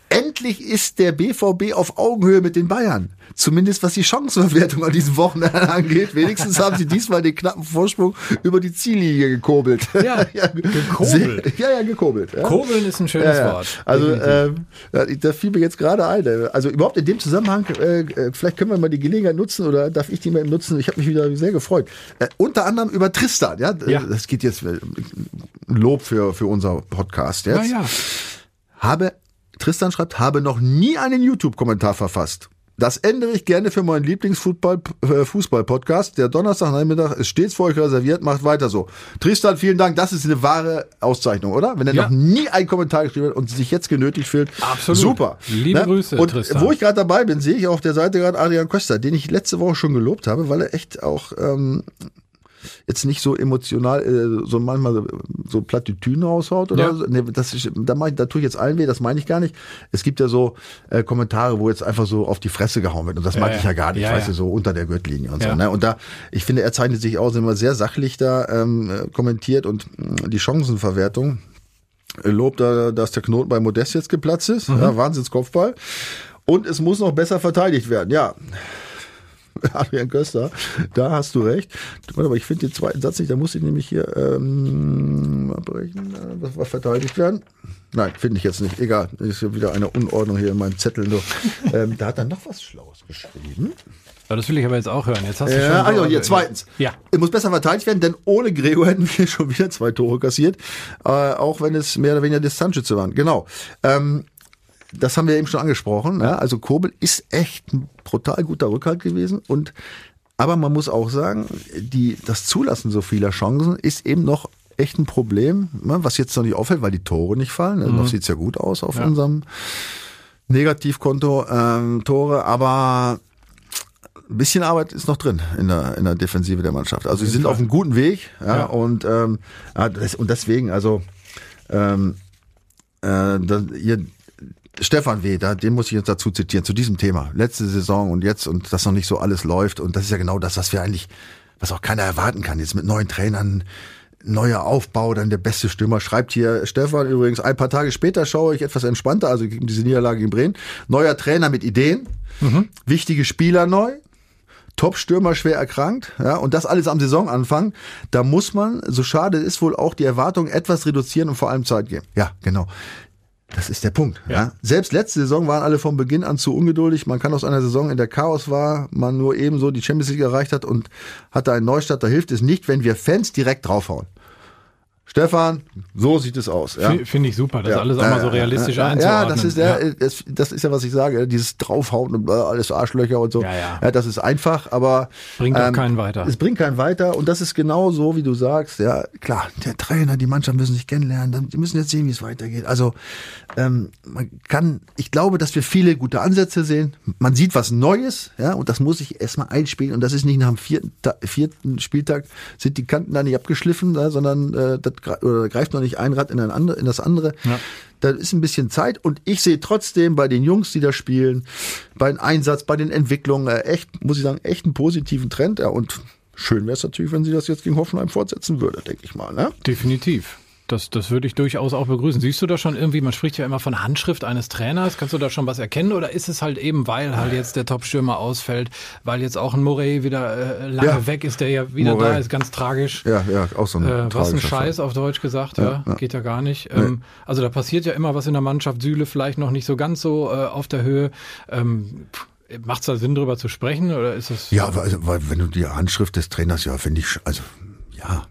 endlich ist der BVB auf Augenhöhe mit den Bayern. Zumindest was die Chancenverwertung an diesem Wochenende angeht. Wenigstens haben sie diesmal den knappen Vorsprung über die Ziellinie gekurbelt. Ja, ja gekurbelt. ja, ja, gekurbelt. Ja. Kurbeln ist ein schönes ja. Wort. Also, äh, da fiel mir jetzt gerade ein. Also überhaupt in dem Zusammenhang, äh, äh, vielleicht können wir mal die Gelegenheit nutzen oder darf ich die mal nutzen? Ich habe mich wieder sehr gefreut. Äh, unter anderem über Tristan. Ja, ja. das geht jetzt äh, Lob für, für unser Podcast jetzt. Ja, ja. Habe Tristan schreibt, habe noch nie einen YouTube-Kommentar verfasst. Das ändere ich gerne für meinen Lieblingsfußball-Podcast. Äh, Der Donnerstagnachmittag ist stets für euch reserviert. Macht weiter so. Tristan, vielen Dank. Das ist eine wahre Auszeichnung, oder? Wenn er ja. noch nie einen Kommentar geschrieben hat und sich jetzt genötigt fühlt. Absolut. Super. Liebe ne? Grüße, und Tristan. Wo ich gerade dabei bin, sehe ich auf der Seite gerade Adrian Köster, den ich letzte Woche schon gelobt habe, weil er echt auch ähm, jetzt nicht so emotional, äh, so manchmal so Plattitüden raushaut oder ja. so. Nee, das ist, da, mach ich, da tue ich jetzt allen weh, das meine ich gar nicht. Es gibt ja so äh, Kommentare, wo jetzt einfach so auf die Fresse gehauen wird und das ja, mag ich ja gar nicht, ja, weißt du, so unter der Gürtellinie und so. Ne? Und da, ich finde, er zeichnet sich aus, immer sehr sachlich da ähm, kommentiert und mh, die Chancenverwertung lobt, da, dass der Knoten bei Modest jetzt geplatzt ist. Mhm. Ja, Wahnsinnskopfball. Und es muss noch besser verteidigt werden. Ja, Adrian Köster, da hast du recht. Warte mal, ich finde den zweiten Satz nicht, da muss ich nämlich hier ähm, abbrechen. Äh, Was war verteidigt werden? Nein, finde ich jetzt nicht. Egal, ist ja wieder eine Unordnung hier in meinem Zettel. Nur. Ähm, da hat er noch was Schlaues geschrieben. Das will ich aber jetzt auch hören. Jetzt hast du Ja, schon also so- hier, zweitens. Ja. Es muss besser verteidigt werden, denn ohne Gregor hätten wir schon wieder zwei Tore kassiert, äh, auch wenn es mehr oder weniger Distanzschütze waren. Genau. Ähm, das haben wir eben schon angesprochen. Ja? Also Kobel ist echt ein brutal guter Rückhalt gewesen und aber man muss auch sagen, die, das Zulassen so vieler Chancen ist eben noch echt ein Problem, ne, was jetzt noch nicht auffällt, weil die Tore nicht fallen. Also Noch sieht's ja gut aus auf Ja. unserem Negativkonto ähm, Tore, aber ein bisschen Arbeit ist noch drin in der, in der Defensive der Mannschaft. Also sie sind auf einem guten Weg ja, Ja. und ähm, und deswegen also ähm, äh, das, hier, Stefan W., da, den muss ich jetzt dazu zitieren, zu diesem Thema. Letzte Saison und jetzt und dass noch nicht so alles läuft. Und das ist ja genau das, was wir eigentlich, was auch keiner erwarten kann. Jetzt mit neuen Trainern, neuer Aufbau, dann der beste Stürmer. Schreibt hier Stefan übrigens, ein paar Tage später schaue ich etwas entspannter, also gegen diese Niederlage in Bremen. Neuer Trainer mit Ideen, wichtige Spieler neu, Top-Stürmer schwer erkrankt, ja, und das alles am Saisonanfang, da muss man, so schade ist wohl auch die Erwartungen etwas reduzieren und vor allem Zeit geben. Ja, genau. Das ist der Punkt. Ja. Ja. Selbst letzte Saison waren alle von Beginn an zu ungeduldig. Man kann aus einer Saison, in der Chaos war, man nur ebenso die Champions League erreicht hat und hatte einen Neustart. Da hilft es nicht, wenn wir Fans direkt draufhauen. Stefan, so sieht es aus. Ja. Finde ich super, das Ja. alles auch mal so Ja, realistisch ja, ja, einzuordnen. Ja, das ist ja, Das, das ist ja, was ich sage, dieses Draufhauen und äh, alles Arschlöcher und so. Ja, ja. das ist einfach, aber Bringt auch keinen weiter. Es bringt keinen weiter und das ist genau so, wie du sagst. Ja, klar, der Trainer, die Mannschaft müssen sich kennenlernen, die müssen jetzt sehen, wie es weitergeht. Also ähm, man kann, ich glaube, dass wir viele gute Ansätze sehen. Man sieht was Neues, ja, und das muss ich erstmal einspielen und das ist nicht nach dem vierten, vierten Spieltag sind die Kanten da nicht abgeschliffen, ja, sondern äh, das oder greift noch nicht ein Rad in, ein andere, in das andere. Ja. Da ist ein bisschen Zeit und ich sehe trotzdem bei den Jungs, die da spielen, bei den Einsatz, bei den Entwicklungen, äh, echt, muss ich sagen, echt einen positiven Trend. Ja, und schön wäre es natürlich, wenn sie das jetzt gegen Hoffenheim fortsetzen würde, denke ich mal. Ne? Definitiv. Das, das würde ich durchaus auch begrüßen. Siehst du da schon irgendwie, man spricht ja immer von Handschrift eines Trainers, kannst du da schon was erkennen oder ist es halt eben, weil halt jetzt der Top-Stürmer ausfällt, weil jetzt auch ein Morey wieder äh, lange Ja. weg ist, der ja wieder Morey. da ist, ganz tragisch. Ja, ja, auch so ein Äh, was ein. Scheiß auf Deutsch gesagt, ja, Ja, geht ja gar nicht. Ähm, also da passiert ja immer was in der Mannschaft. Süle vielleicht noch nicht so ganz so äh, auf der Höhe. Ähm, Macht es da Sinn, drüber zu sprechen oder ist es? Ja, weil, also, weil wenn du die Handschrift des Trainers, ja, finde ich, also, ja.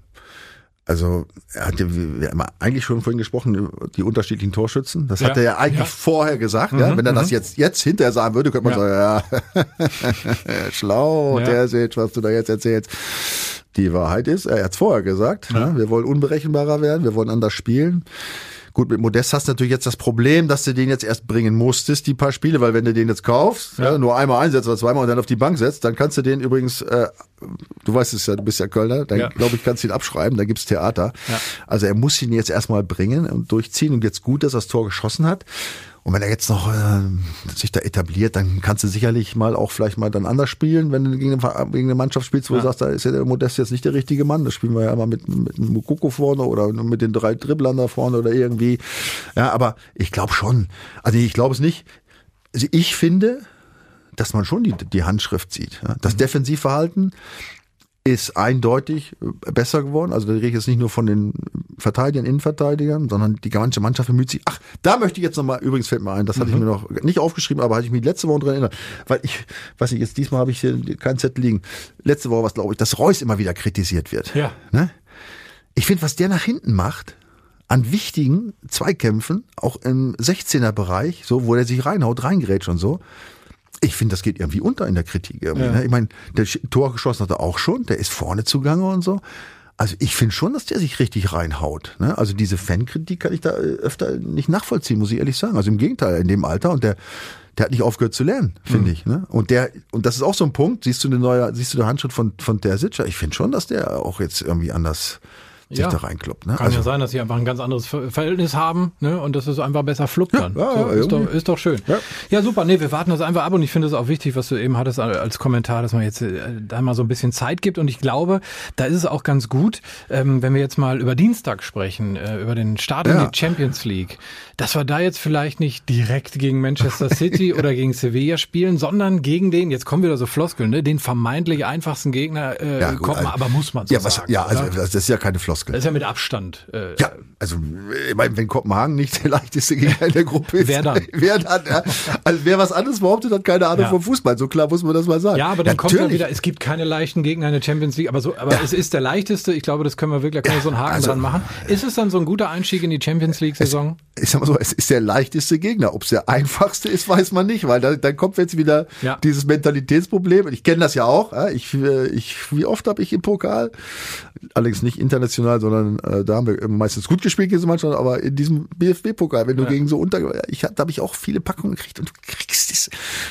Also, er hat ja, wir haben eigentlich schon vorhin gesprochen, die unterschiedlichen Torschützen. Das hat Ja, er ja eigentlich ja. vorher gesagt, ja. Wenn er das jetzt, jetzt hinterher sagen würde, könnte man Ja. sagen, ja, schlau, Ja. der sieht, was du da jetzt erzählst. Die Wahrheit ist, er hat es vorher gesagt, ja. wir wollen unberechenbarer werden, wir wollen anders spielen. Gut, mit Modest hast du natürlich jetzt das Problem, dass du den jetzt erst bringen musstest, die paar Spiele, weil wenn du den jetzt kaufst, ja. Ja. nur einmal einsetzt oder zweimal und dann auf die Bank setzt, dann kannst du den übrigens, äh, du weißt es ja, du bist ja Kölner, dann Ja. glaube ich, kannst du ihn abschreiben, da gibt's Theater. Ja. Also er muss ihn jetzt erstmal bringen und durchziehen und jetzt gut, dass er das Tor geschossen hat. Und wenn er jetzt noch äh, sich da etabliert, dann kannst du sicherlich mal auch vielleicht mal dann anders spielen, wenn du gegen eine, gegen eine Mannschaft spielst, wo du Ja. sagst, da ist ja der Modest jetzt nicht der richtige Mann. Das spielen wir ja immer mit, mit einem Mukoko vorne oder mit den drei Dribblern da vorne oder irgendwie. Ja, aber ich glaube schon. Also ich glaube es nicht. Also ich finde, dass man schon die, die Handschrift sieht. Das Defensivverhalten ist eindeutig äh, besser geworden. Also da rede ich jetzt nicht nur von den Verteidigern, Innenverteidigern, sondern die ganze Mannschaft bemüht sich. Ach, da möchte ich jetzt nochmal, übrigens fällt mir ein, das hatte ich mir noch nicht aufgeschrieben, aber hatte ich mich letzte Woche dran erinnert. Weil ich, weiß nicht, jetzt diesmal habe ich hier keinen Zettel liegen. Letzte Woche was glaube ich, dass Reus immer wieder kritisiert wird. Ja. Ne? Ich finde, was der nach hinten macht, an wichtigen Zweikämpfen, auch im 16er-Bereich, so, wo er sich reinhaut, reingrätscht und so, ich finde, das geht irgendwie unter in der Kritik. Irgendwie, Ja. ne? Ich meine, der Tor geschossen hat er auch schon, der ist vorne zugange und so. Also ich finde schon, dass der sich richtig reinhaut. Ne? Also diese Fankritik kann ich da äh, öfter nicht nachvollziehen, muss ich ehrlich sagen. Also im Gegenteil, in dem Alter und der, der hat nicht aufgehört zu lernen, finde ich. Ne? Und der, und das ist auch so ein Punkt, siehst du eine neue, siehst du den Handschritt von, von der Sitcher? Ich finde schon, dass der auch jetzt irgendwie anders sich Ja. da reinkloppt. Ne? Kann ja sein, dass sie einfach ein ganz anderes Ver- Verhältnis haben ne? und dass es einfach besser fluppt dann. ja, so, ist, doch, ist doch schön. Ja. Super. Nee, wir warten das einfach ab und ich finde es auch wichtig, was du eben hattest als Kommentar, dass man jetzt äh, da mal so ein bisschen Zeit gibt und ich glaube, da ist es auch ganz gut, ähm, wenn wir jetzt mal über Dienstag sprechen, äh, über den Start in die Champions League, dass wir da jetzt vielleicht nicht direkt gegen Manchester City oder gegen Sevilla spielen, sondern gegen den, jetzt kommen wieder so Floskeln, ne, den vermeintlich einfachsten Gegner äh, gut, kommen, also- aber muss man so ja, was, sagen. ja, also das ist ja keine Floskel. Das ist ja mit Abstand. Äh, Ja, also ich meine, wenn Kopenhagen nicht der leichteste Gegner in der Gruppe ist, Wer dann? Wer dann? Ja. Also wer was anderes behauptet, hat keine Ahnung Ja. vom Fußball. So klar muss man das mal sagen. Ja, aber dann kommt ja Natürlich. wieder, es gibt keine leichten Gegner in der Champions League, aber so, aber es ist der leichteste. Ich glaube, das können wir wirklich, da können wir so einen Haken also- dran machen. Ist es dann so ein guter Einstieg in die Champions League Saison? ich sag mal so, es ist der leichteste Gegner. Ob es der einfachste ist, weiß man nicht, weil da, dann kommt jetzt wieder Ja. dieses Mentalitätsproblem. Ich kenne das ja auch. ja. Ich, äh, ich, wie oft habe ich im Pokal, allerdings nicht international, sondern äh, da haben wir meistens gut gespielt diese Mannschaft, aber in diesem BFB-Pokal, wenn du gegen so unter, ich da habe ich auch viele Packungen gekriegt und du kriegst es,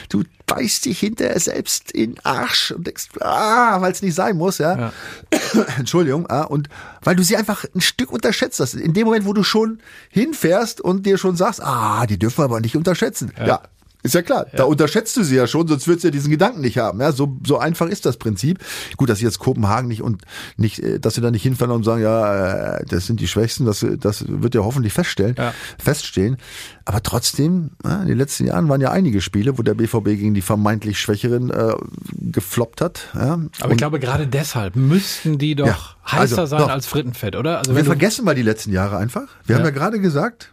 du beißt dich hinterher selbst in Arsch und denkst, ah, weil es nicht sein muss, ja. Ja. Entschuldigung, ah, und weil du sie einfach ein Stück unterschätzt hast. In dem Moment, wo du schon hinfährst und dir schon sagst, ah, die dürfen wir aber nicht unterschätzen. Ja. Ist ja klar, da unterschätzt du sie ja schon, sonst würdest du ja diesen Gedanken nicht haben. Ja, so, so einfach ist das Prinzip. Gut, dass sie jetzt Kopenhagen nicht und nicht, äh, dass sie da nicht hinfahren und sagen, ja, äh, das sind die Schwächsten, das, das wird ja hoffentlich feststellen, Ja. feststehen. Aber trotzdem, ja, in den letzten Jahren waren ja einige Spiele, wo der BVB gegen die vermeintlich Schwächeren äh, gefloppt hat. Ja. Aber ich glaube, gerade deshalb müssten die doch Ja, heißer also, sein doch. als Frittenfett, oder? Also Wir vergessen mal die letzten Jahre einfach. Wir Ja. haben ja gerade gesagt,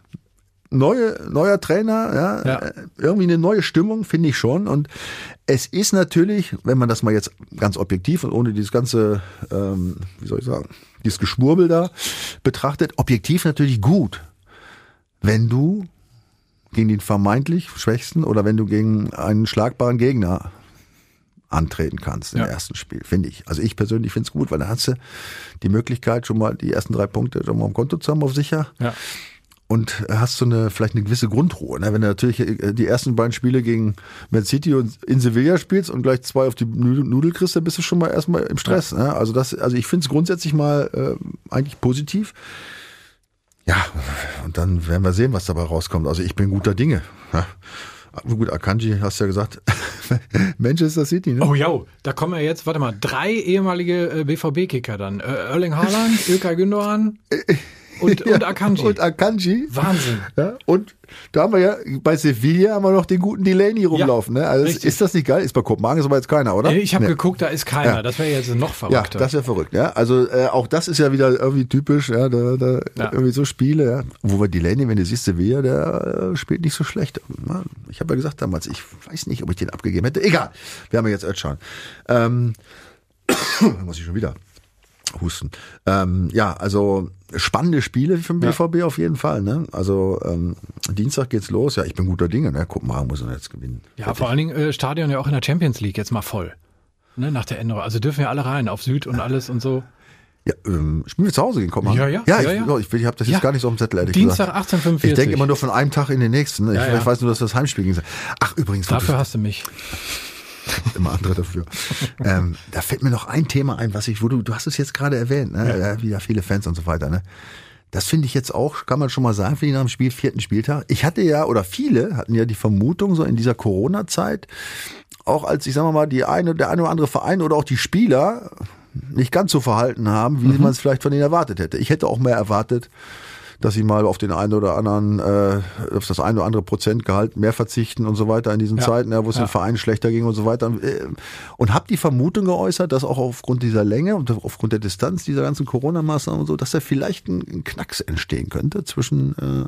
neue, neuer Trainer, ja, Ja. äh, irgendwie eine neue Stimmung, finde ich schon. Und es ist natürlich, wenn man das mal jetzt ganz objektiv und ohne dieses ganze, ähm, wie soll ich sagen, dieses Geschwurbel da betrachtet, objektiv natürlich gut, wenn du gegen den vermeintlich Schwächsten oder wenn du gegen einen schlagbaren Gegner antreten kannst im Ja. ersten Spiel, finde ich. Also ich persönlich finde es gut, weil dann hast du die Möglichkeit, schon mal die ersten drei Punkte schon mal am Konto zu haben auf sicher ja. Und hast so eine vielleicht eine gewisse Grundruhe. Ne? Wenn du natürlich äh, die ersten beiden Spiele gegen Man City und in Sevilla spielst und gleich zwei auf die Nudel kriegst, dann bist du schon mal erstmal im Stress. Ne? Also das, also ich finde es grundsätzlich mal äh, eigentlich positiv. Ja, und dann werden wir sehen, was dabei rauskommt. Also ich bin guter Dinge. Aber Gut, Akanji, hast ja gesagt, Manchester City, ne? Oh ja, da kommen ja jetzt, warte mal, drei ehemalige äh, BVB-Kicker dann. Äh, Erling Haaland, Ilkay Gündogan und, und Akanji. Und Akanji. Wahnsinn. Ja, und da haben wir ja, bei Sevilla haben wir noch den guten Delaney rumlaufen. ne? Also richtig. ist das nicht geil? Ist bei Kopenhagen ist aber jetzt keiner, oder? Äh, Ich habe Nee. geguckt, da ist keiner. Ja. Das wäre jetzt noch Ja, verrückter. das wäre verrückt, ja. Also äh, auch das ist ja wieder irgendwie typisch, ja, da, da Ja. irgendwie so Spiele, ja. Wo wir Delaney, wenn du siehst, Sevilla, der äh, spielt nicht so schlecht. Ja, Ich habe ja gesagt damals, ich weiß nicht, ob ich den abgegeben hätte. Egal, wir haben ja jetzt Özcan. Ähm, da muss ich schon wieder husten. Ähm, ja, also spannende Spiele für den BVB auf jeden Fall. Ne? Also ähm, Dienstag geht's los. Ja, ich bin guter Dinge. Ne? Kopenhagen muss er jetzt gewinnen. ja, vor allen Dingen äh, Stadion ja auch in der Champions League jetzt mal voll. Ne, nach der Änderung. Also dürfen ja alle rein, auf Süd und alles und so. Ja, ähm, spielen wir zu Hause gegen Kopenhagen? Ja, ja, Ja, ja, ich, ja. ich, ich habe das Ja. jetzt gar nicht so auf dem Zettel, ehrlich Dienstag gesagt. 18.45 Ich denke immer nur von einem Tag in den nächsten. Ne? Ja, ich, ja. ich weiß nur, dass das Heimspiel ging. Ach, übrigens, Dafür hast du mich. immer andere dafür. ähm, da fällt mir noch ein Thema ein, was ich, wo du, du hast es jetzt gerade erwähnt, ne? Ja. wieder viele Fans und so weiter, ne? Das finde ich jetzt auch, kann man schon mal sagen, finde ich nach dem Spiel, vierten Spieltag. Ich hatte ja, oder viele hatten ja die Vermutung, so in dieser Corona-Zeit, auch als, ich sag mal, die eine, der eine oder andere Verein oder auch die Spieler nicht ganz so verhalten haben, wie man es vielleicht von ihnen erwartet hätte. Ich hätte auch mehr erwartet, dass sie mal auf den einen oder anderen, äh, auf das eine oder andere Prozentgehalt mehr verzichten und so weiter in diesen Ja. Zeiten, ja, wo es Ja. den Vereinen schlechter ging und so weiter. Äh, Und habe die Vermutung geäußert, dass auch aufgrund dieser Länge und aufgrund der Distanz dieser ganzen Corona-Maßnahmen und so, dass da vielleicht ein, ein Knacks entstehen könnte zwischen äh,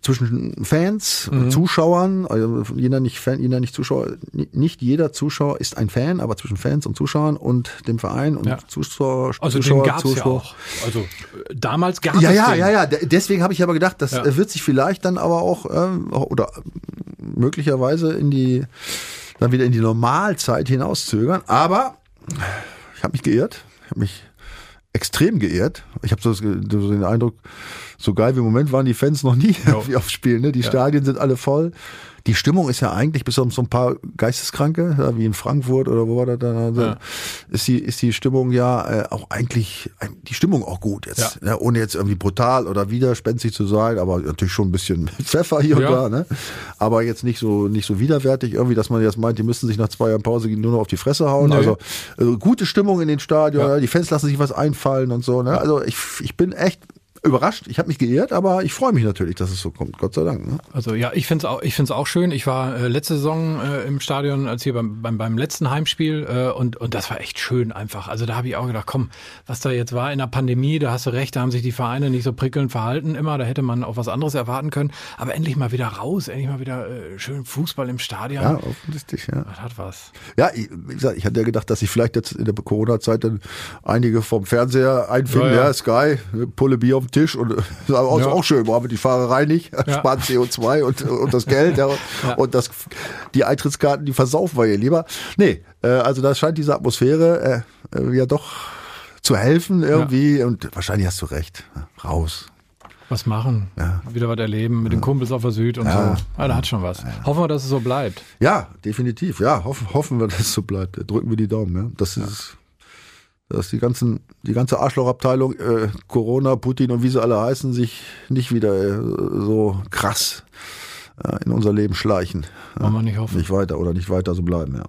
zwischen Fans, Mhm. Zuschauern, also jeder nicht Fan, jeder nicht Zuschauer, ni- nicht jeder Zuschauer ist ein Fan, aber zwischen Fans und Zuschauern und dem Verein und Ja. Zuschauer, Also Zuschauer, den gab's ja Zuschauer. auch. Also äh, damals gab Ja, es ja, den. ja, ja. De- Deswegen habe ich aber gedacht, das Ja. äh, wird sich vielleicht dann aber auch ähm, oder möglicherweise in die dann wieder in die Normalzeit hinauszögern. Aber ich habe mich geirrt. Ich habe mich extrem geirrt. Ich habe so, so den Eindruck, so geil wie im Moment waren die Fans noch nie Ja. wie aufs Spiel. Ne? Die Stadien sind alle voll. Die Stimmung ist ja eigentlich bis auf so ein paar Geisteskranke, wie in Frankfurt oder wo war das also, Ja. ist die ist die Stimmung ja äh, auch eigentlich die Stimmung auch gut jetzt, ja. ohne jetzt irgendwie brutal oder widerspenstig zu sein, aber natürlich schon ein bisschen Pfeffer hier Ja. und da, ne? Aber jetzt nicht so nicht so widerwärtig irgendwie, dass man jetzt meint, die müssen sich nach zwei Jahren Pause nur noch auf die Fresse hauen. Nö. Also, also gute Stimmung in den Stadion, ja. die Fans lassen sich was einfallen und so. Ne? Also ich, ich bin echt überrascht. Ich habe mich geehrt, aber ich freue mich natürlich, dass es so kommt. Gott sei Dank. Ne? Also ja, ich finde es auch, ich find's auch schön. Ich war äh, letzte Saison äh, im Stadion, als hier beim, beim, beim letzten Heimspiel äh, und, und das war echt schön einfach. Also da habe ich auch gedacht, komm, was da jetzt war in der Pandemie, da hast du recht, da haben sich die Vereine nicht so prickelnd verhalten immer, da hätte man auch was anderes erwarten können. Aber endlich mal wieder raus, endlich mal wieder äh, schön Fußball im Stadion. Ja, offensichtlich. Ja, Das hat was. ja ich, wie gesagt, ich hatte ja gedacht, dass sich vielleicht jetzt in der Corona-Zeit dann einige vom Fernseher einfinden. Ja, Ja, ja. Sky, Pulle Bier auf dem Tisch und das ist auch, Ja. schön. Brauchen wir die Fahrerei nicht, sparen CO2 und, und das Geld ja, und das, die Eintrittskarten, die versaufen wir hier lieber. Nee, äh, also da scheint diese Atmosphäre äh, äh, ja doch zu helfen irgendwie und wahrscheinlich hast du recht. Raus. Was machen, Ja. wieder was erleben mit den Kumpels auf der Süd und Ja. so. Ja, da hat schon was. Hoffen wir, dass es so bleibt. Ja, definitiv. Ja, hoffen, hoffen wir, dass es so bleibt. Drücken wir die Daumen. Ja. Das ist, dass die ganzen, die ganze Arschlochabteilung, äh, Corona, Putin und wie sie alle heißen, sich nicht wieder äh, so krass äh, in unser Leben schleichen. Wollen wir nicht hoffen. Nicht weiter oder nicht weiter so bleiben. Ja.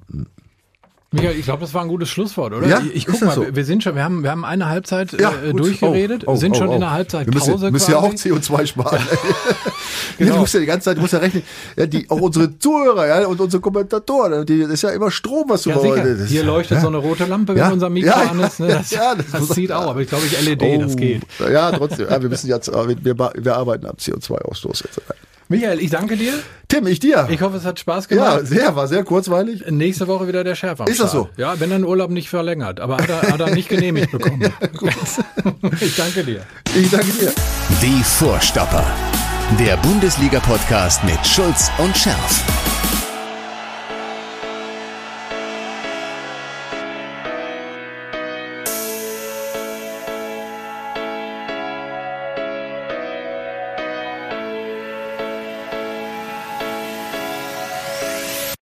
Michael, ich glaube, das war ein gutes Schlusswort, oder? Ja, ich, ich guck mal, so? wir- wir sind schon, wir haben, wir haben eine Halbzeit Ja, äh, durchgeredet, Oh, oh, sind schon oh, in oh. der Wir Halbzeitpause müssen, müssen ja auch quasi. CO2 sparen. Genau. Du musst ja die ganze Zeit, du musst ja rechnen, ja, die, auch unsere Zuhörer ja, und unsere Kommentatoren, die, das ist ja immer Strom, was du Ja, sicher. Hier leuchtet ja. so eine rote Lampe, wenn unser Mikro Ja, an ist. Ne? Das, ja, das, das zieht auch, aber ich glaube, ich LED, das Oh, geht. Ja, trotzdem. Wir müssen jetzt, wir, wir, wir arbeiten am CO2-Ausstoß jetzt. Michael, ich danke dir. Tim, ich dir. Ich hoffe, es hat Spaß ja, gemacht. sehr, war sehr kurzweilig. Nächste Woche wieder der am Ist das so? Ja, wenn er den Urlaub nicht verlängert. Aber hat er, hat er nicht genehmigt bekommen. ich danke dir. Ich danke dir. Die Vorstopper. Der Bundesliga-Podcast mit Schulz und Scherf.